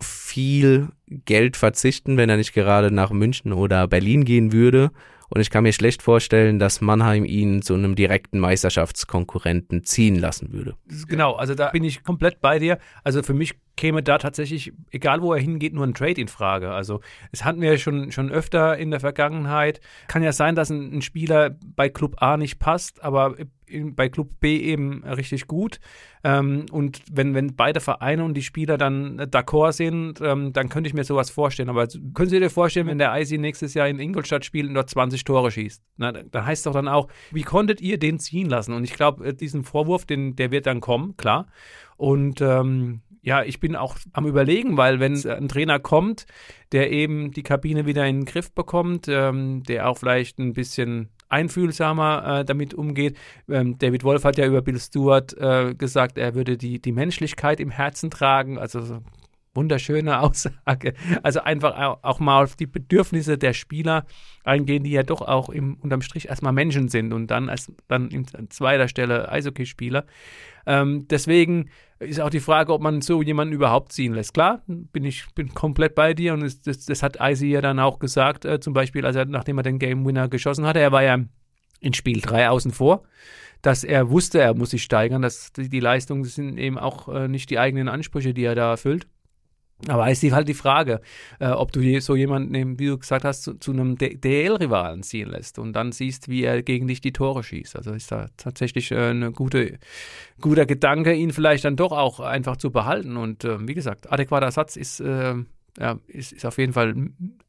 viel Geld verzichten, wenn er nicht gerade nach München oder Berlin gehen würde. Und ich kann mir schlecht vorstellen, dass Mannheim ihn zu einem direkten Meisterschaftskonkurrenten ziehen lassen würde. Genau, also da bin ich komplett bei dir. Also für mich käme da tatsächlich, egal wo er hingeht, nur ein Trade in Frage. Also es hatten wir ja schon, schon öfter in der Vergangenheit. Kann ja sein, dass ein, ein Spieler bei Club A nicht passt, aber in, bei Club B eben richtig gut. Ähm, und wenn, wenn beide Vereine und die Spieler dann d'accord sind, ähm, dann könnte ich mir sowas vorstellen. Aber können Sie dir vorstellen, wenn der IC nächstes Jahr in Ingolstadt spielt und dort 20 Tore schießt? Na, dann heißt es doch dann auch, wie konntet ihr den ziehen lassen? Und ich glaube, äh, diesen Vorwurf, den, der wird dann kommen, klar. Und ähm, ja, ich bin auch am Überlegen, weil wenn ein Trainer kommt, der eben die Kabine wieder in den Griff bekommt, ähm, der auch vielleicht ein bisschen einfühlsamer äh, damit umgeht. Ähm, David Wolf hat ja über Bill Stewart äh, gesagt, er würde die, die Menschlichkeit im Herzen tragen. Also so wunderschöne (laughs) Aussage. Also einfach auch mal auf die Bedürfnisse der Spieler eingehen, die ja doch auch im, unterm Strich erstmal Menschen sind und dann als dann in zweiter Stelle Eishockeyspieler. Ähm, deswegen ist auch die Frage, ob man so jemanden überhaupt ziehen lässt. Klar, bin ich bin komplett bei dir und es, das, das, hat Icy ja dann auch gesagt, äh, zum Beispiel, als er, nachdem er den Game Winner geschossen hatte, er war ja in Spiel 3 außen vor, dass er wusste, er muss sich steigern, dass die, die Leistungen sind eben auch äh, nicht die eigenen Ansprüche, die er da erfüllt. Aber ist halt die Frage, äh, ob du so jemanden, wie du gesagt hast, zu, zu einem DL-Rivalen ziehen lässt und dann siehst, wie er gegen dich die Tore schießt. Also ist da tatsächlich äh, ein gute, guter Gedanke, ihn vielleicht dann doch auch einfach zu behalten. Und äh, wie gesagt, adäquater Satz ist, äh, ja, ist, ist auf jeden Fall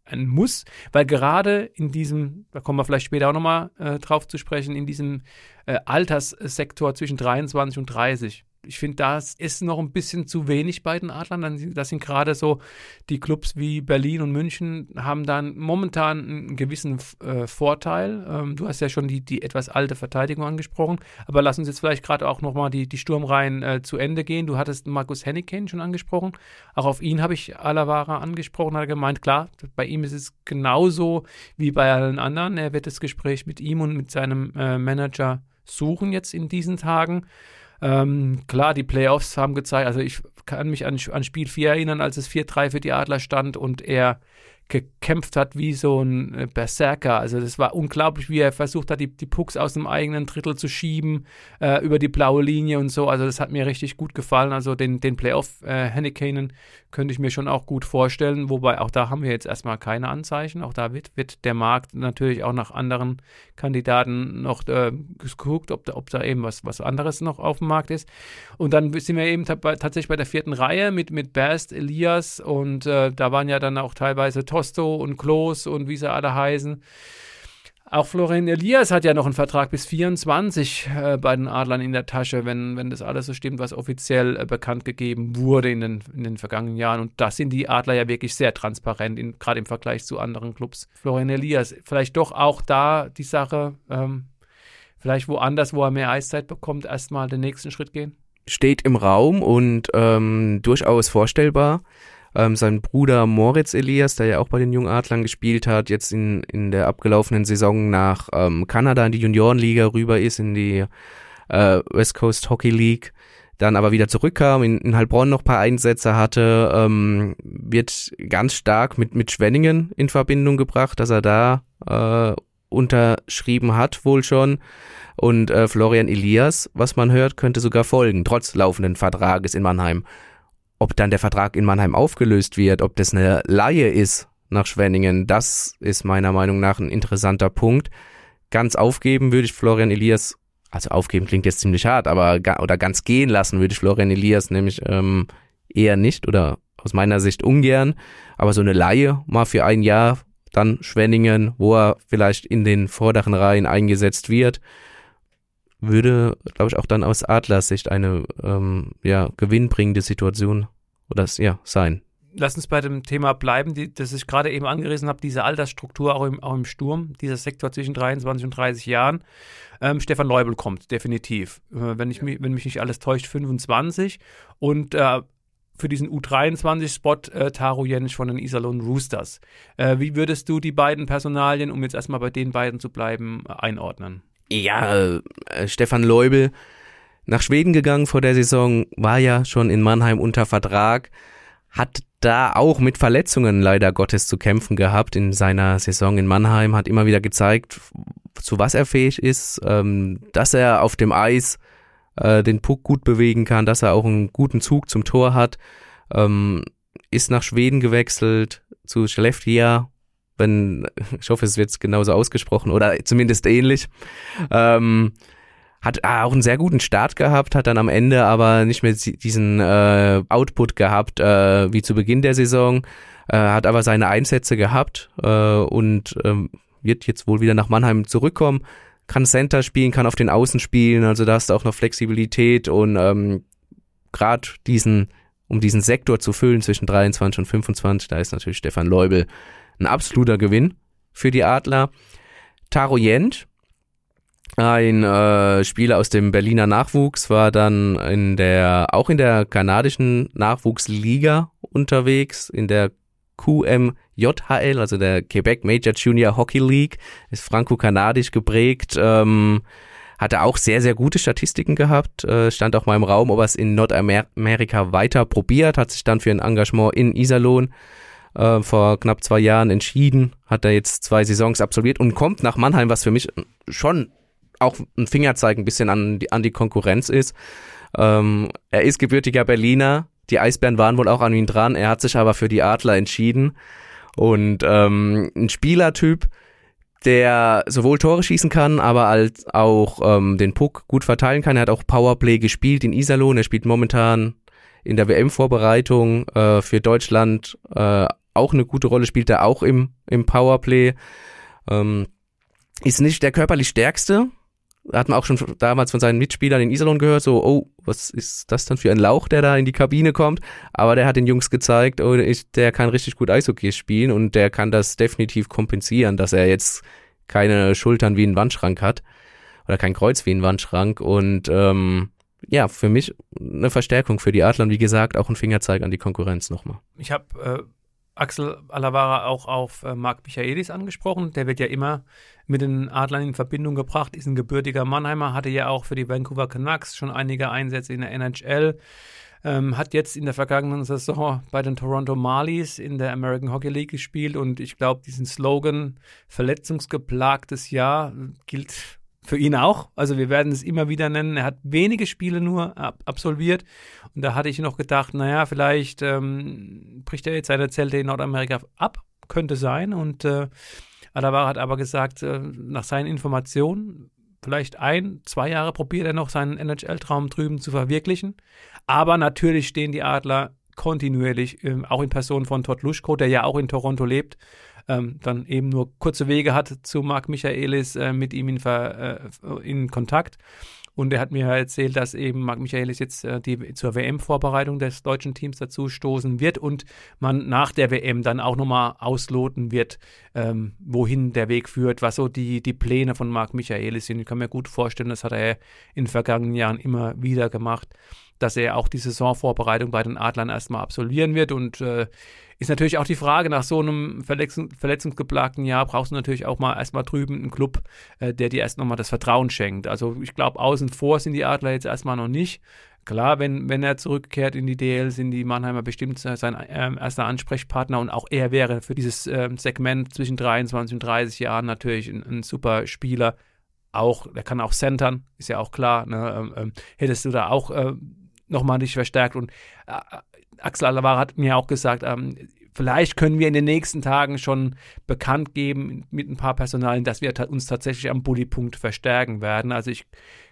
ein Muss, weil gerade in diesem, da kommen wir vielleicht später auch nochmal äh, drauf zu sprechen, in diesem äh, Alterssektor zwischen 23 und 30 ich finde, das ist noch ein bisschen zu wenig bei den Adlern. Das sind gerade so die Clubs wie Berlin und München haben dann momentan einen gewissen äh, Vorteil. Ähm, du hast ja schon die, die etwas alte Verteidigung angesprochen, aber lass uns jetzt vielleicht gerade auch nochmal die, die Sturmreihen äh, zu Ende gehen. Du hattest Markus Henniken schon angesprochen. Auch auf ihn habe ich Alavara angesprochen, hat er gemeint, klar, bei ihm ist es genauso wie bei allen anderen. Er wird das Gespräch mit ihm und mit seinem äh, Manager suchen jetzt in diesen Tagen. Ähm, klar, die Playoffs haben gezeigt, also ich kann mich an, an Spiel 4 erinnern, als es 4-3 für die Adler stand und er gekämpft hat wie so ein äh, Berserker. Also das war unglaublich, wie er versucht hat, die, die Pucks aus dem eigenen Drittel zu schieben, äh, über die blaue Linie und so. Also das hat mir richtig gut gefallen. Also den, den Playoff äh, könnte ich mir schon auch gut vorstellen. Wobei auch da haben wir jetzt erstmal keine Anzeichen. Auch da wird, wird der Markt natürlich auch nach anderen Kandidaten noch äh, geguckt, ob da, ob da eben was, was anderes noch auf dem Markt ist. Und dann sind wir eben tatsächlich bei der vierten Reihe mit, mit Best, Elias und äh, da waren ja dann auch teilweise Tosto und Klos und wie sie alle heißen. Auch Florian Elias hat ja noch einen Vertrag bis 24 äh, bei den Adlern in der Tasche, wenn, wenn das alles so stimmt, was offiziell äh, bekannt gegeben wurde in den, in den vergangenen Jahren. Und da sind die Adler ja wirklich sehr transparent, gerade im Vergleich zu anderen Clubs. Florian Elias, vielleicht doch auch da die Sache, ähm, vielleicht woanders, wo er mehr Eiszeit bekommt, erstmal den nächsten Schritt gehen? Steht im Raum und ähm, durchaus vorstellbar. Ähm, sein Bruder Moritz Elias, der ja auch bei den Jungadlern gespielt hat, jetzt in, in der abgelaufenen Saison nach ähm, Kanada in die Juniorenliga rüber ist, in die äh, West Coast Hockey League, dann aber wieder zurückkam, in, in Heilbronn noch paar Einsätze hatte, ähm, wird ganz stark mit, mit Schwenningen in Verbindung gebracht, dass er da äh, unterschrieben hat, wohl schon. Und äh, Florian Elias, was man hört, könnte sogar folgen, trotz laufenden Vertrages in Mannheim. Ob dann der Vertrag in Mannheim aufgelöst wird, ob das eine Laie ist nach Schwenningen, das ist meiner Meinung nach ein interessanter Punkt. Ganz aufgeben würde ich Florian Elias, also aufgeben klingt jetzt ziemlich hart, aber oder ganz gehen lassen würde ich Florian Elias nämlich ähm, eher nicht oder aus meiner Sicht ungern. Aber so eine Laie mal für ein Jahr, dann Schwenningen, wo er vielleicht in den vorderen Reihen eingesetzt wird, würde, glaube ich, auch dann aus Adlers Sicht eine ähm, ja, gewinnbringende Situation oder ja, sein. Lass uns bei dem Thema bleiben, die, das ich gerade eben angerissen habe, diese Altersstruktur auch im, auch im Sturm, dieser Sektor zwischen 23 und 30 Jahren. Ähm, Stefan Leubel kommt, definitiv. Äh, wenn, ich mich, wenn mich nicht alles täuscht, 25. Und äh, für diesen U23-Spot äh, Taro Jenisch von den Iserlohn Roosters. Äh, wie würdest du die beiden Personalien, um jetzt erstmal bei den beiden zu bleiben, äh, einordnen? Ja, äh, Stefan Leubel nach Schweden gegangen vor der Saison, war ja schon in Mannheim unter Vertrag, hat da auch mit Verletzungen leider Gottes zu kämpfen gehabt in seiner Saison in Mannheim, hat immer wieder gezeigt, zu was er fähig ist, ähm, dass er auf dem Eis äh, den Puck gut bewegen kann, dass er auch einen guten Zug zum Tor hat, ähm, ist nach Schweden gewechselt zu Skellefteå, wenn, (laughs) ich hoffe, es wird genauso ausgesprochen oder zumindest ähnlich. Ähm, hat auch einen sehr guten Start gehabt, hat dann am Ende aber nicht mehr diesen äh, Output gehabt äh, wie zu Beginn der Saison, äh, hat aber seine Einsätze gehabt äh, und ähm, wird jetzt wohl wieder nach Mannheim zurückkommen, kann Center spielen, kann auf den Außen spielen, also da hast du auch noch Flexibilität und ähm, gerade diesen, um diesen Sektor zu füllen zwischen 23 und 25, da ist natürlich Stefan Leubel ein absoluter Gewinn für die Adler. Taro Jent, ein äh, Spieler aus dem Berliner Nachwuchs war dann in der auch in der kanadischen Nachwuchsliga unterwegs in der QMJHL, also der Quebec Major Junior Hockey League, ist franco-kanadisch geprägt, ähm, hatte auch sehr, sehr gute Statistiken gehabt, äh, stand auch mal im Raum, ob er es in Nordamerika weiter probiert, hat sich dann für ein Engagement in Iserlohn äh, vor knapp zwei Jahren entschieden, hat er jetzt zwei Saisons absolviert und kommt nach Mannheim, was für mich schon auch ein Fingerzeig ein bisschen an die, an die Konkurrenz ist. Ähm, er ist gebürtiger Berliner. Die Eisbären waren wohl auch an ihn dran. Er hat sich aber für die Adler entschieden. Und ähm, ein Spielertyp, der sowohl Tore schießen kann, aber als auch ähm, den Puck gut verteilen kann. Er hat auch Powerplay gespielt in Iserlohn. Er spielt momentan in der WM-Vorbereitung äh, für Deutschland äh, auch eine gute Rolle, spielt er auch im, im Powerplay. Ähm, ist nicht der körperlich stärkste, hat man auch schon damals von seinen Mitspielern in Iserlohn gehört, so, oh, was ist das dann für ein Lauch, der da in die Kabine kommt? Aber der hat den Jungs gezeigt, oh, der kann richtig gut Eishockey spielen und der kann das definitiv kompensieren, dass er jetzt keine Schultern wie ein Wandschrank hat oder kein Kreuz wie ein Wandschrank und ähm, ja, für mich eine Verstärkung für die Adler und wie gesagt auch ein Fingerzeig an die Konkurrenz nochmal. Ich habe äh, Axel Alavara auch auf äh, Marc Michaelis angesprochen. Der wird ja immer mit den Adlern in Verbindung gebracht, ist ein gebürtiger Mannheimer, hatte ja auch für die Vancouver Canucks schon einige Einsätze in der NHL. Ähm, hat jetzt in der vergangenen Saison bei den Toronto Marlies in der American Hockey League gespielt und ich glaube, diesen Slogan verletzungsgeplagtes Jahr gilt für ihn auch. Also wir werden es immer wieder nennen. Er hat wenige Spiele nur ab absolviert. Und da hatte ich noch gedacht, naja, vielleicht ähm, bricht er jetzt seine Zelte in Nordamerika ab. Könnte sein. Und äh, Adawar hat aber gesagt, äh, nach seinen Informationen, vielleicht ein, zwei Jahre probiert er noch seinen NHL-Traum drüben zu verwirklichen. Aber natürlich stehen die Adler kontinuierlich, äh, auch in Person von Todd Luschko, der ja auch in Toronto lebt, ähm, dann eben nur kurze Wege hat zu Marc Michaelis äh, mit ihm in, Ver, äh, in Kontakt. Und er hat mir erzählt, dass eben Marc Michaelis jetzt äh, die, zur WM-Vorbereitung des deutschen Teams dazu stoßen wird und man nach der WM dann auch nochmal ausloten wird, ähm, wohin der Weg führt, was so die, die Pläne von Marc Michaelis sind. Ich kann mir gut vorstellen, das hat er in den vergangenen Jahren immer wieder gemacht, dass er auch die Saisonvorbereitung bei den Adlern erstmal absolvieren wird und äh, ist natürlich auch die Frage, nach so einem Verletzung, verletzungsgeplagten Jahr brauchst du natürlich auch mal erstmal drüben einen Club, äh, der dir erst nochmal das Vertrauen schenkt. Also ich glaube, außen vor sind die Adler jetzt erstmal noch nicht. Klar, wenn, wenn er zurückkehrt in die DL, sind die Mannheimer bestimmt sein äh, erster Ansprechpartner und auch er wäre für dieses äh, Segment zwischen 23 und 30 Jahren natürlich ein, ein super Spieler. Auch, der kann auch centern, ist ja auch klar. Ne? Ähm, ähm, hättest du da auch äh, nochmal dich verstärkt und äh, Axel Alavara hat mir auch gesagt, ähm, vielleicht können wir in den nächsten Tagen schon bekannt geben mit ein paar Personalien, dass wir uns tatsächlich am Bullypunkt verstärken werden. Also ich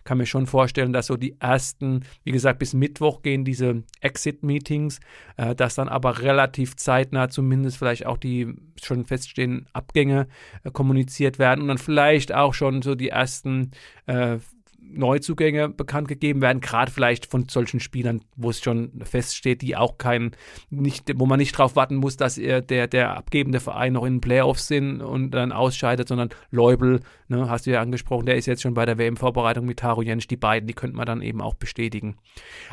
kann mir schon vorstellen, dass so die ersten, wie gesagt, bis Mittwoch gehen diese Exit-Meetings, äh, dass dann aber relativ zeitnah zumindest vielleicht auch die schon feststehenden Abgänge äh, kommuniziert werden und dann vielleicht auch schon so die ersten äh, Neuzugänge bekannt gegeben werden, gerade vielleicht von solchen Spielern, wo es schon feststeht, die auch kein, nicht, wo man nicht darauf warten muss, dass er der, der abgebende Verein noch in den Playoffs sind und dann ausscheidet, sondern Leubel, ne, hast du ja angesprochen, der ist jetzt schon bei der WM-Vorbereitung mit Taro Jensch, die beiden, die könnte man dann eben auch bestätigen.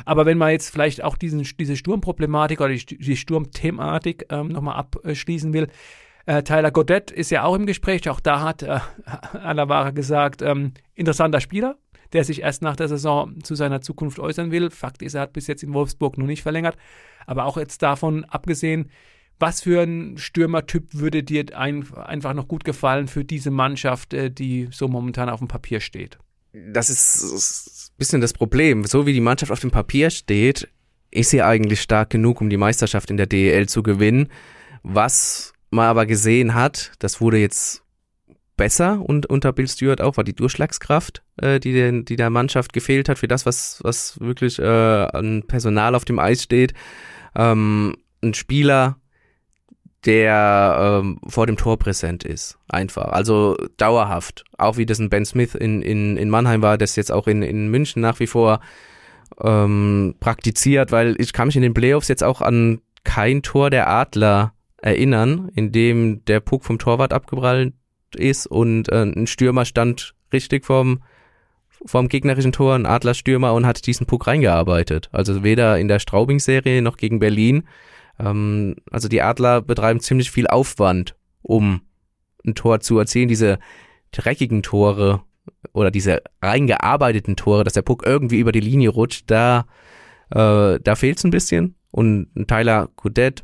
Aber wenn man jetzt vielleicht auch diesen, diese Sturmproblematik oder die, die Sturmthematik ähm, nochmal abschließen will, äh, Tyler Godet ist ja auch im Gespräch. Auch da hat äh, (laughs) Alavara gesagt, ähm, interessanter Spieler, der sich erst nach der Saison zu seiner Zukunft äußern will. Fakt ist, er hat bis jetzt in Wolfsburg noch nicht verlängert. Aber auch jetzt davon abgesehen, was für ein Stürmertyp würde dir ein, einfach noch gut gefallen für diese Mannschaft, äh, die so momentan auf dem Papier steht? Das ist ein bisschen das Problem. So wie die Mannschaft auf dem Papier steht, ist sie eigentlich stark genug, um die Meisterschaft in der DEL zu gewinnen. Was man aber gesehen hat, das wurde jetzt besser und unter Bill Stewart auch, war die Durchschlagskraft, äh, die, den, die der Mannschaft gefehlt hat für das, was, was wirklich äh, an Personal auf dem Eis steht. Ähm, ein Spieler, der ähm, vor dem Tor präsent ist. Einfach. Also dauerhaft. Auch wie das ein Ben Smith in, in, in Mannheim war, das jetzt auch in, in München nach wie vor ähm, praktiziert, weil ich kann mich in den Playoffs jetzt auch an kein Tor der Adler erinnern, in dem der Puck vom Torwart abgeprallt ist und äh, ein Stürmer stand richtig vorm, vorm gegnerischen Tor, ein Adlerstürmer und hat diesen Puck reingearbeitet. Also weder in der Straubing-Serie noch gegen Berlin. Ähm, also die Adler betreiben ziemlich viel Aufwand, um ein Tor zu erzielen. Diese dreckigen Tore oder diese reingearbeiteten Tore, dass der Puck irgendwie über die Linie rutscht, da, äh, da fehlt's ein bisschen. Und Tyler Godet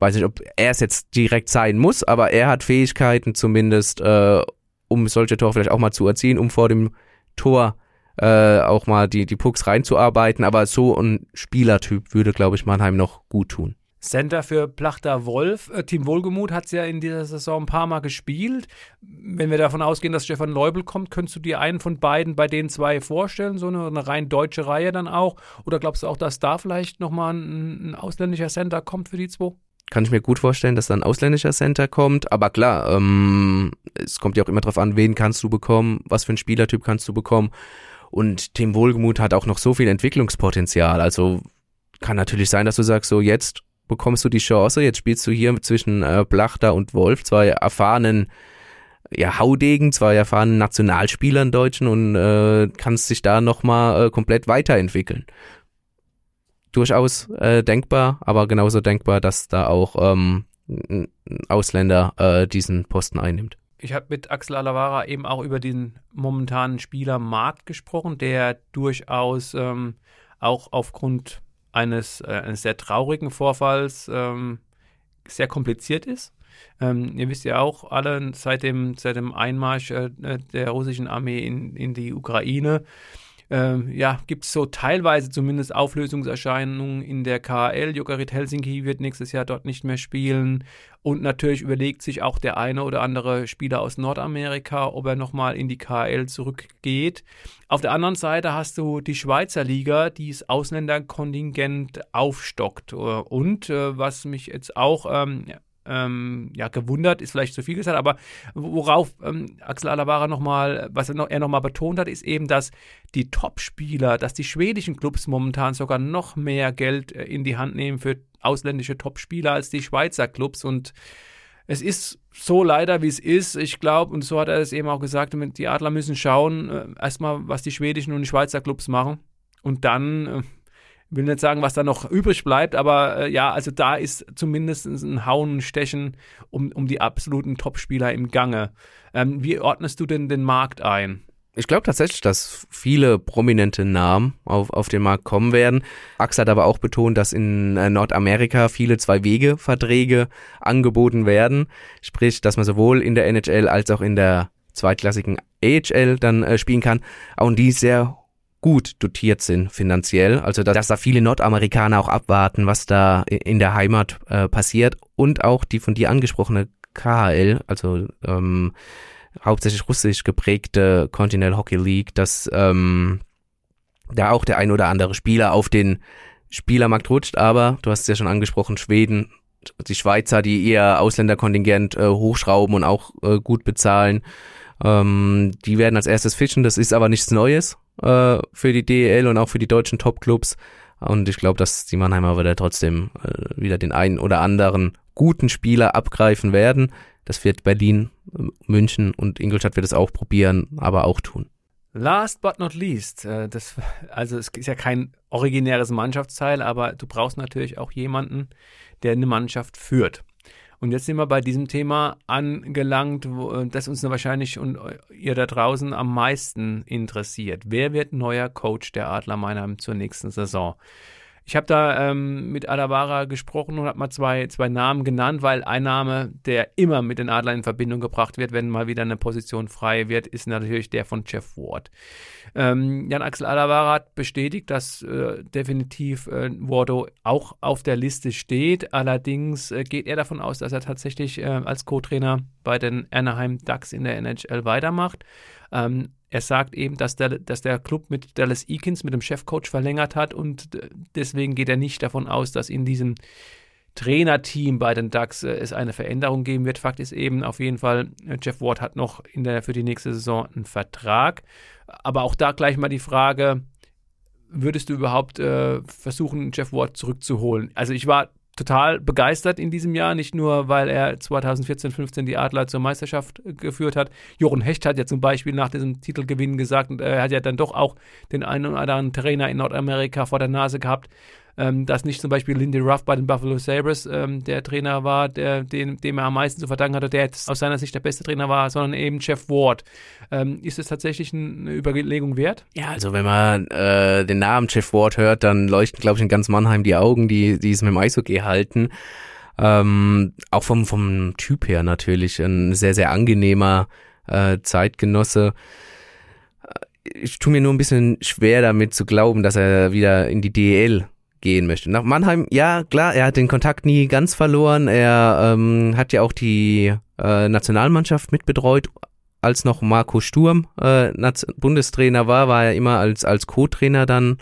weiß nicht, ob er es jetzt direkt sein muss, aber er hat Fähigkeiten zumindest, äh, um solche Tore vielleicht auch mal zu erzielen, um vor dem Tor äh, auch mal die, die Pucks reinzuarbeiten. Aber so ein Spielertyp würde, glaube ich, Mannheim noch gut tun. Center für Plachter Wolf. Äh, Team Wohlgemuth hat es ja in dieser Saison ein paar Mal gespielt. Wenn wir davon ausgehen, dass Stefan Leubel kommt, könntest du dir einen von beiden bei den zwei vorstellen? So eine, eine rein deutsche Reihe dann auch? Oder glaubst du auch, dass da vielleicht nochmal ein, ein ausländischer Center kommt für die zwei? Kann ich mir gut vorstellen, dass da ein ausländischer Center kommt. Aber klar, ähm, es kommt ja auch immer drauf an, wen kannst du bekommen, was für ein Spielertyp kannst du bekommen. Und Tim Wohlgemuth hat auch noch so viel Entwicklungspotenzial. Also kann natürlich sein, dass du sagst, so jetzt bekommst du die Chance, jetzt spielst du hier zwischen äh, Blachter und Wolf, zwei erfahrenen ja, Haudegen, zwei erfahrenen Nationalspielern Deutschen und äh, kannst dich da nochmal äh, komplett weiterentwickeln durchaus äh, denkbar, aber genauso denkbar, dass da auch ähm, ein Ausländer äh, diesen Posten einnimmt. Ich habe mit Axel Alavara eben auch über den momentanen Spielermarkt gesprochen, der durchaus ähm, auch aufgrund eines, äh, eines sehr traurigen Vorfalls ähm, sehr kompliziert ist. Ähm, ihr wisst ja auch alle, seit dem, seit dem Einmarsch äh, der russischen Armee in, in die Ukraine ähm, ja, gibt es so teilweise zumindest Auflösungserscheinungen in der KL. Jokerit Helsinki wird nächstes Jahr dort nicht mehr spielen. Und natürlich überlegt sich auch der eine oder andere Spieler aus Nordamerika, ob er nochmal in die KL zurückgeht. Auf der anderen Seite hast du die Schweizer Liga, die das Ausländerkontingent aufstockt. Und äh, was mich jetzt auch ähm, ähm, ja, gewundert, ist vielleicht zu viel gesagt, aber worauf ähm, Axel Alavara nochmal, was er, noch, nochmal betont hat, ist eben, dass die Top-Spieler, dass die schwedischen Clubs momentan sogar noch mehr Geld äh, in die Hand nehmen für ausländische Top-Spieler als die Schweizer Clubs und es ist so leider, wie es ist. Ich glaube, und so hat er es eben auch gesagt, die Adler müssen schauen, äh, erstmal, was die schwedischen und die Schweizer Clubs machen. Und dann äh, will nicht sagen, was da noch übrig bleibt, aber äh, ja, also da ist zumindest ein Hauen Stechen um, um die absoluten Topspieler im Gange. Ähm, wie ordnest du denn den Markt ein? Ich glaube tatsächlich, dass viele prominente Namen auf, auf den Markt kommen werden. Axel hat aber auch betont, dass in äh, Nordamerika viele Zwei-Wege-Verträge angeboten werden. Sprich, dass man sowohl in der NHL als auch in der zweitklassigen AHL dann äh, spielen kann. Und die sehr gut dotiert sind finanziell. Also dass, da viele Nordamerikaner auch abwarten, was da in der Heimat äh, passiert. Und auch die von dir angesprochene KHL, also ähm, hauptsächlich russisch geprägte Continental Hockey League, dass ähm, da auch der ein oder andere Spieler auf den Spielermarkt rutscht, aber du hast es ja schon angesprochen, Schweden, die Schweizer, die ihr Ausländerkontingent äh, hochschrauben und auch äh, gut bezahlen. Ähm, die werden als erstes fischen, das ist aber nichts Neues äh, für die DEL und auch für die deutschen Topclubs. Und ich glaube, dass die Mannheimer wieder trotzdem äh, wieder den einen oder anderen guten Spieler abgreifen werden. Das wird Berlin, München und Ingolstadt wird es auch probieren, aber auch tun. Last but not least, äh, das, also es ist ja kein originäres Mannschaftsteil, aber du brauchst natürlich auch jemanden, der eine Mannschaft führt. Und jetzt sind wir bei diesem Thema angelangt, wo, äh, das uns wahrscheinlich und ihr da draußen am meisten interessiert. Wer wird neuer Coach der Adler Meinheim zur nächsten Saison? Ich habe da ähm, mit Alavara gesprochen und habe mal zwei, zwei Namen genannt, weil ein Name, der immer mit den Adlern in Verbindung gebracht wird, wenn mal wieder eine Position frei wird, ist natürlich der von Jeff Ward. Ähm, Jan-Axel Alavara hat bestätigt, dass äh, definitiv äh, Wardo auch auf der Liste steht. Allerdings äh, geht er davon aus, dass er tatsächlich äh, als Co-Trainer bei den Anaheim Ducks in der NHL weitermacht. Ähm, er sagt eben, dass der, dass der Club mit Dallas Eakins, mit dem Chefcoach, verlängert hat und deswegen geht er nicht davon aus, dass in diesem Trainerteam bei den Ducks äh, es eine Veränderung geben wird. Fakt ist eben auf jeden Fall, äh, Jeff Ward hat noch in der, für die nächste Saison einen Vertrag. Aber auch da gleich mal die Frage, würdest du überhaupt äh, versuchen, Jeff Ward zurückzuholen? Also ich war total begeistert in diesem Jahr, nicht nur, weil er 2014, 15 die Adler zur Meisterschaft geführt hat. Jochen Hecht hat ja zum Beispiel nach diesem Titelgewinn gesagt, und er hat ja dann doch auch den einen oder anderen Trainer in Nordamerika vor der Nase gehabt, ähm, dass nicht zum Beispiel Lindy Ruff bei den Buffalo Sabres ähm, der Trainer war, der, dem, dem er am meisten zu verdanken hatte, der jetzt aus seiner Sicht der beste Trainer war, sondern eben Jeff Ward. Ähm, ist es tatsächlich eine Überlegung wert? Ja, also wenn man äh, den Namen Jeff Ward hört, dann leuchten, glaube ich, in ganz Mannheim die Augen, die, die es mit dem Eishockey halten. Ähm, auch vom, vom Typ her natürlich ein sehr, sehr angenehmer äh, Zeitgenosse ich tue mir nur ein bisschen schwer damit zu glauben, dass er wieder in die DEL gehen möchte. Nach Mannheim, ja klar, er hat den Kontakt nie ganz verloren. Er ähm, hat ja auch die äh, Nationalmannschaft mitbetreut. Als noch Marco Sturm äh, Bundestrainer war, war er immer als, als Co-Trainer dann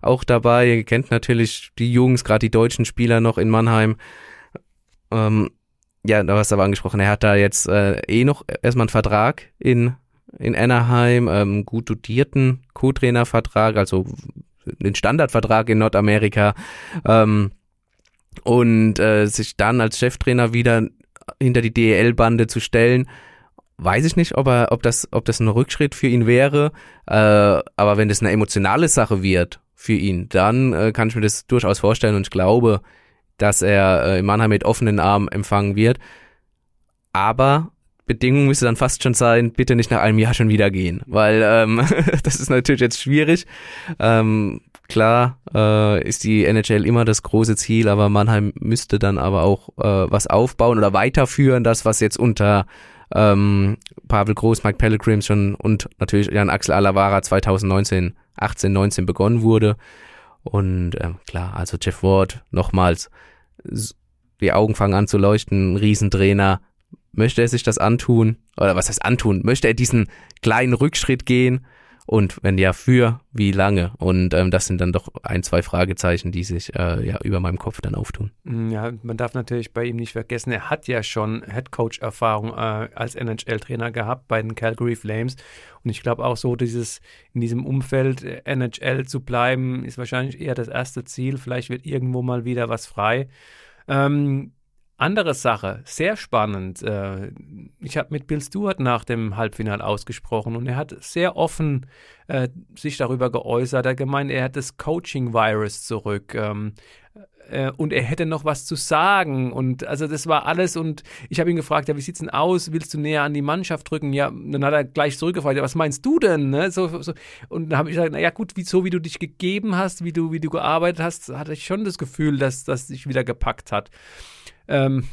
auch dabei. Ihr kennt natürlich die Jungs, gerade die deutschen Spieler noch in Mannheim. Ähm, ja, da hast du aber angesprochen, er hat da jetzt äh, eh noch erstmal einen Vertrag in, in Anaheim, ähm, gut dotierten Co-Trainer-Vertrag, also den Standardvertrag in Nordamerika ähm, und äh, sich dann als Cheftrainer wieder hinter die DEL-Bande zu stellen, weiß ich nicht, ob er, ob das, ob das ein Rückschritt für ihn wäre. Äh, aber wenn das eine emotionale Sache wird für ihn, dann äh, kann ich mir das durchaus vorstellen und ich glaube, dass er äh, in Mannheim mit offenen Armen empfangen wird. Aber Bedingung müsste dann fast schon sein, bitte nicht nach einem Jahr schon wieder gehen, weil ähm, (laughs) das ist natürlich jetzt schwierig. Ähm, klar äh, ist die NHL immer das große Ziel, aber Mannheim müsste dann aber auch äh, was aufbauen oder weiterführen, das was jetzt unter ähm, Pavel Groß, Mike Pellegrim schon und natürlich Jan Axel Alavara 2019, 18, 19 begonnen wurde. Und äh, klar, also Jeff Ward nochmals, die Augen fangen an zu leuchten, Riesentrainer, Möchte er sich das antun? Oder was heißt antun? Möchte er diesen kleinen Rückschritt gehen? Und wenn ja, für wie lange? Und ähm, das sind dann doch ein, zwei Fragezeichen, die sich äh, ja über meinem Kopf dann auftun. Mm, ja, man darf natürlich bei ihm nicht vergessen, er hat ja schon Headcoach-Erfahrung äh, als NHL-Trainer gehabt bei den Calgary Flames. Und ich glaube auch so, dieses in diesem Umfeld äh, NHL zu bleiben, ist wahrscheinlich eher das erste Ziel. Vielleicht wird irgendwo mal wieder was frei. Ähm, andere Sache, sehr spannend. Äh, ich habe mit Bill Stewart nach dem Halbfinale ausgesprochen und er hat sehr offen äh, sich darüber geäußert. Er hat gemeint, er hat das Coaching-Virus zurück. Ähm, äh, und er hätte noch was zu sagen. Und also das war alles. Und ich habe ihn gefragt, ja, wie sieht's denn aus? Willst du näher an die Mannschaft drücken? Ja, dann hat er gleich zurückgefragt, ja, was meinst du denn? Ne? So, so. Und dann habe ich gesagt, na ja, gut, wie, so wie du dich gegeben hast, wie du, wie du gearbeitet hast, hatte ich schon das Gefühl, dass das dich wieder gepackt hat. Ähm,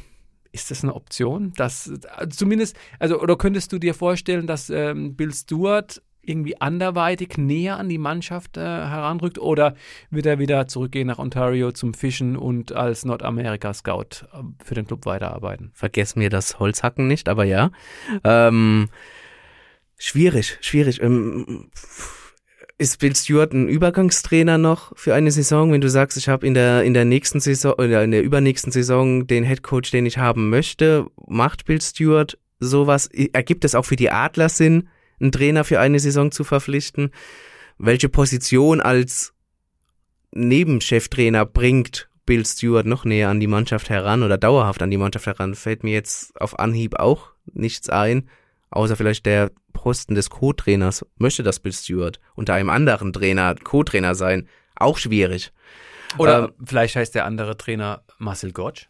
ist das eine Option? Dass zumindest, also, oder könntest du dir vorstellen, dass ähm, Bill Stewart irgendwie anderweitig näher an die Mannschaft äh, heranrückt oder wird er wieder zurückgehen nach Ontario zum Fischen und als Nordamerika-Scout äh, für den Club weiterarbeiten? Vergessen mir das Holzhacken nicht, aber ja. Ähm, schwierig, schwierig. Ähm, ist Bill Stewart ein Übergangstrainer noch für eine Saison, wenn du sagst, ich habe in der in der nächsten Saison oder in der übernächsten Saison den Head Coach, den ich haben möchte, macht Bill Stewart sowas? Ergibt es auch für die Adler Sinn, einen Trainer für eine Saison zu verpflichten? Welche Position als Nebencheftrainer bringt Bill Stewart noch näher an die Mannschaft heran oder dauerhaft an die Mannschaft heran? Fällt mir jetzt auf Anhieb auch nichts ein, außer vielleicht der Posten des Co-Trainers. Möchte das Bill Stewart unter einem anderen Trainer Co-Trainer sein? Auch schwierig. Oder ähm, vielleicht heißt der andere Trainer Marcel Gottsch?